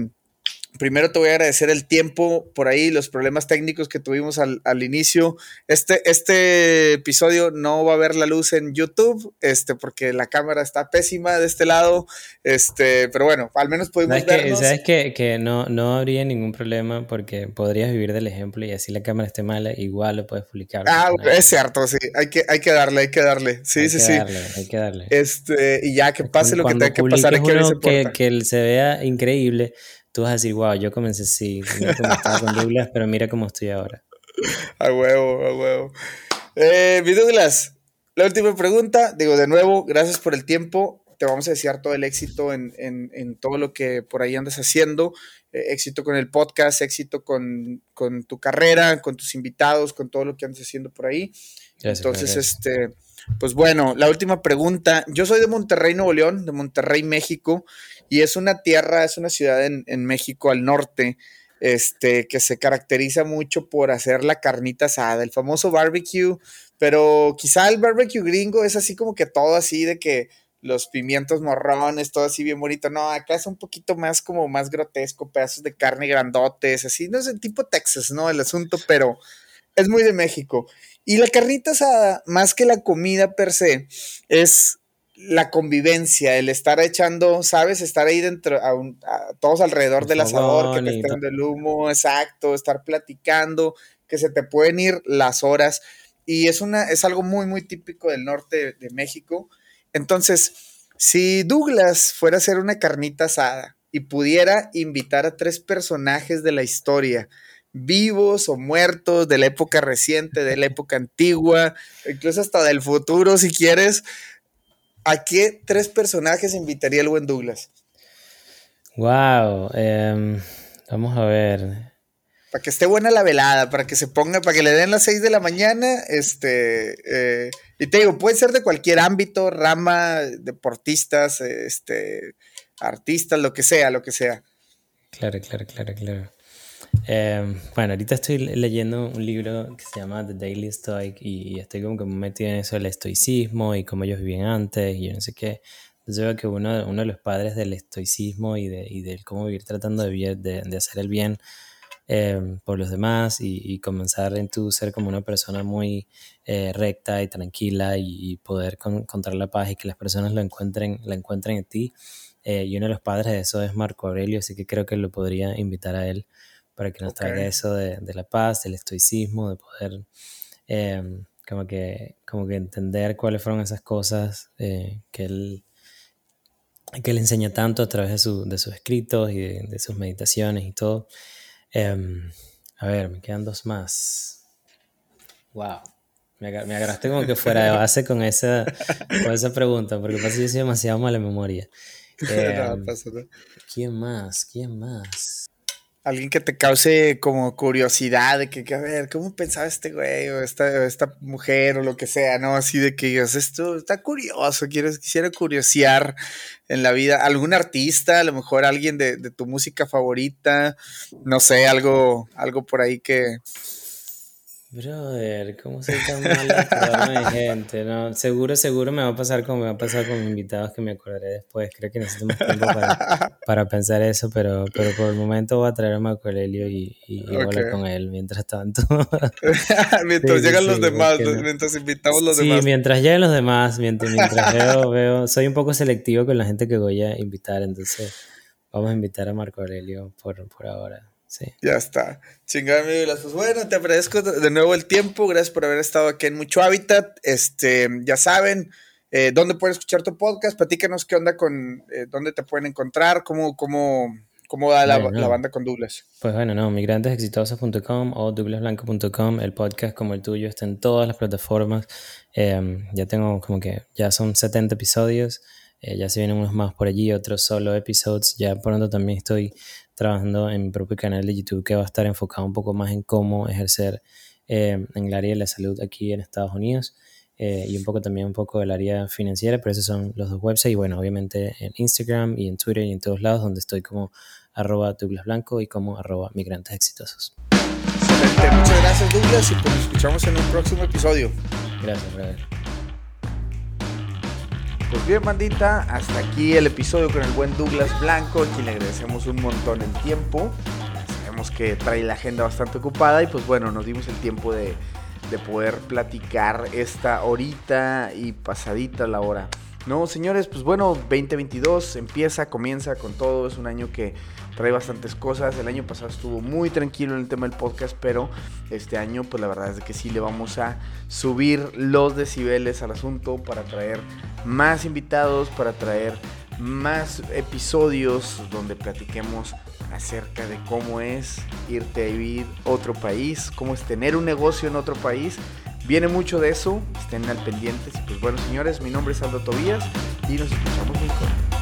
Primero te voy a agradecer el tiempo por ahí, los problemas técnicos que tuvimos al, inicio. Este, este episodio no va a ver la luz en YouTube, este, porque la cámara está pésima de este lado. Este, pero bueno, al menos pudimos vernos. Sabes que, que, no, no habría ningún problema porque podrías vivir del ejemplo y así la cámara esté mala, igual lo puedes publicar. Ah, es cierto, sí. Hay que, hay que darle, hay que darle. Sí, sí, sí. Darle, hay que darle. Este, y ya que pase lo que tenga que pasar, es que, que, que se vea increíble tú vas a decir, wow, yo comencé así, estaba con Douglas, pero mira cómo estoy ahora. A huevo, a huevo. Eh, mi Douglas, la última pregunta, digo de nuevo, gracias por el tiempo. Te vamos a desear todo el éxito en, en, en todo lo que por ahí andas haciendo. Eh, éxito con el podcast, éxito con, con, tu carrera, con tus invitados, con todo lo que andas haciendo por ahí. Entonces, este, pues bueno, la última pregunta. Yo soy de Monterrey, Nuevo León, de Monterrey, México, y es una tierra, es una ciudad en, México al norte, este, que se caracteriza mucho por hacer la carnita asada, el famoso barbecue, pero quizá el barbecue gringo es así como que todo así de que los pimientos morrones, todo así bien bonito. No, acá es un poquito más como más grotesco, pedazos de carne grandotes, así, no es el tipo Texas, ¿no? El asunto, pero es muy de México. Y la carnita asada, más que la comida per se, es la convivencia, el estar echando, ¿sabes? Estar ahí dentro, a, todos alrededor del asador, que te estén del humo, exacto, estar platicando, que se te pueden ir las horas. Y es, una, es algo muy, muy típico del norte de, México. Entonces, si Douglas fuera a hacer una carnita asada y pudiera invitar a tres personajes de la historia, vivos o muertos, de la época reciente, de la época antigua, incluso hasta del futuro, si quieres, ¿a qué tres personajes invitaría el buen Douglas? Wow, em, vamos a ver. Para que esté buena la velada, para que se ponga, para que le den las seis de la mañana, este, eh, y te digo, puede ser de cualquier ámbito, rama, deportistas, este, artistas, lo que sea, lo que sea. Claro, claro, claro, claro. Em, bueno, ahorita estoy leyendo un libro que se llama The Daily Stoic y estoy como que metido en eso del estoicismo y cómo ellos vivían antes y yo no sé qué. Entonces veo que uno, uno de los padres del estoicismo y, de, y del cómo vivir tratando de, de, de hacer el bien em, por los demás y, y, comenzar en tu ser como una persona muy eh, recta y tranquila y, poder encontrar la paz y que las personas lo encuentren, la encuentren en ti. Eh, y uno de los padres de eso es Marco Aurelio, así que creo que lo podría invitar a él para que nos traiga eso de, de, la paz, del estoicismo, de poder em, como, que, como que entender cuáles fueron esas cosas eh, que él que él enseña tanto a través de, su, de sus escritos y de, de, sus meditaciones y todo. Em, a ver, me quedan dos más. Wow. Me, me agarraste como que fuera de base con esa, con esa pregunta, porque pasa que yo soy demasiado mala memoria. Eh, no, no. ¿Quién más? ¿Quién más? Alguien que te cause como curiosidad de que, a ver, ¿cómo pensaba este güey o esta, esta mujer o lo que sea, ¿no? Así de que digas, esto está curioso, quiero, quisiera curiosear en la vida. ¿Algún artista, a lo mejor alguien de, de tu música favorita? No sé, algo, algo por ahí que, Brother, ¿cómo soy tan malo de gente? No, seguro, seguro me va a pasar como me va a pasar con invitados que me acordaré después. Creo que necesito más tiempo para, para pensar eso, pero, pero por el momento voy a traer a Marco Aurelio y, y, y hablar con él mientras tanto. mientras sí, llegan sí, los demás, no? mientras invitamos los sí, demás. Sí, mientras lleguen los demás, mientras, mientras veo, veo, soy un poco selectivo con la gente que voy a invitar, entonces vamos a invitar a Marco Aurelio por, por ahora. Sí. Ya está. Chingada, mi Pues bueno, te agradezco de nuevo el tiempo. Gracias por haber estado aquí en Mucho Hábitat. Este, ya saben, eh, dónde pueden escuchar tu podcast. Platícanos qué onda con, eh, dónde te pueden encontrar, cómo, cómo, cómo va la, Bueno, la banda con Douglas. Pues bueno, no, migrantesexitosos.com o douglasblanco.com, el podcast como el tuyo está en todas las plataformas. Eh, ya tengo como que, ya son 70 episodios, eh, ya se vienen unos más por allí, otros solo episodios. Ya pronto también estoy trabajando en mi propio canal de YouTube que va a estar enfocado un poco más en cómo ejercer eh, en el área de la salud aquí en Estados Unidos. Eh, y un poco también un poco del área financiera, pero esos son los dos websites y bueno, obviamente en Instagram y en Twitter y en todos lados donde estoy como arroba Douglas Blanco y como arroba migrantes exitosos. Excelente, muchas gracias Douglas y pues nos escuchamos en un próximo episodio. Gracias, brother. Pues bien, bandita, hasta aquí el episodio con el buen Douglas Blanco, a quien le agradecemos un montón el tiempo. Sabemos que trae la agenda bastante ocupada y pues bueno, nos dimos el tiempo de, de poder platicar esta horita y pasadita la hora. No, señores, pues bueno, 2022 empieza, comienza con todo, es un año que trae bastantes cosas. El año pasado estuvo muy tranquilo en el tema del podcast, pero este año, pues la verdad es que sí le vamos a subir los decibeles al asunto para traer más invitados, para traer más episodios donde platiquemos acerca de cómo es irte a vivir otro país, cómo es tener un negocio en otro país. Viene mucho de eso, estén al pendientes. Y pues bueno, señores, mi nombre es Aldo Tobías y nos escuchamos muy pronto.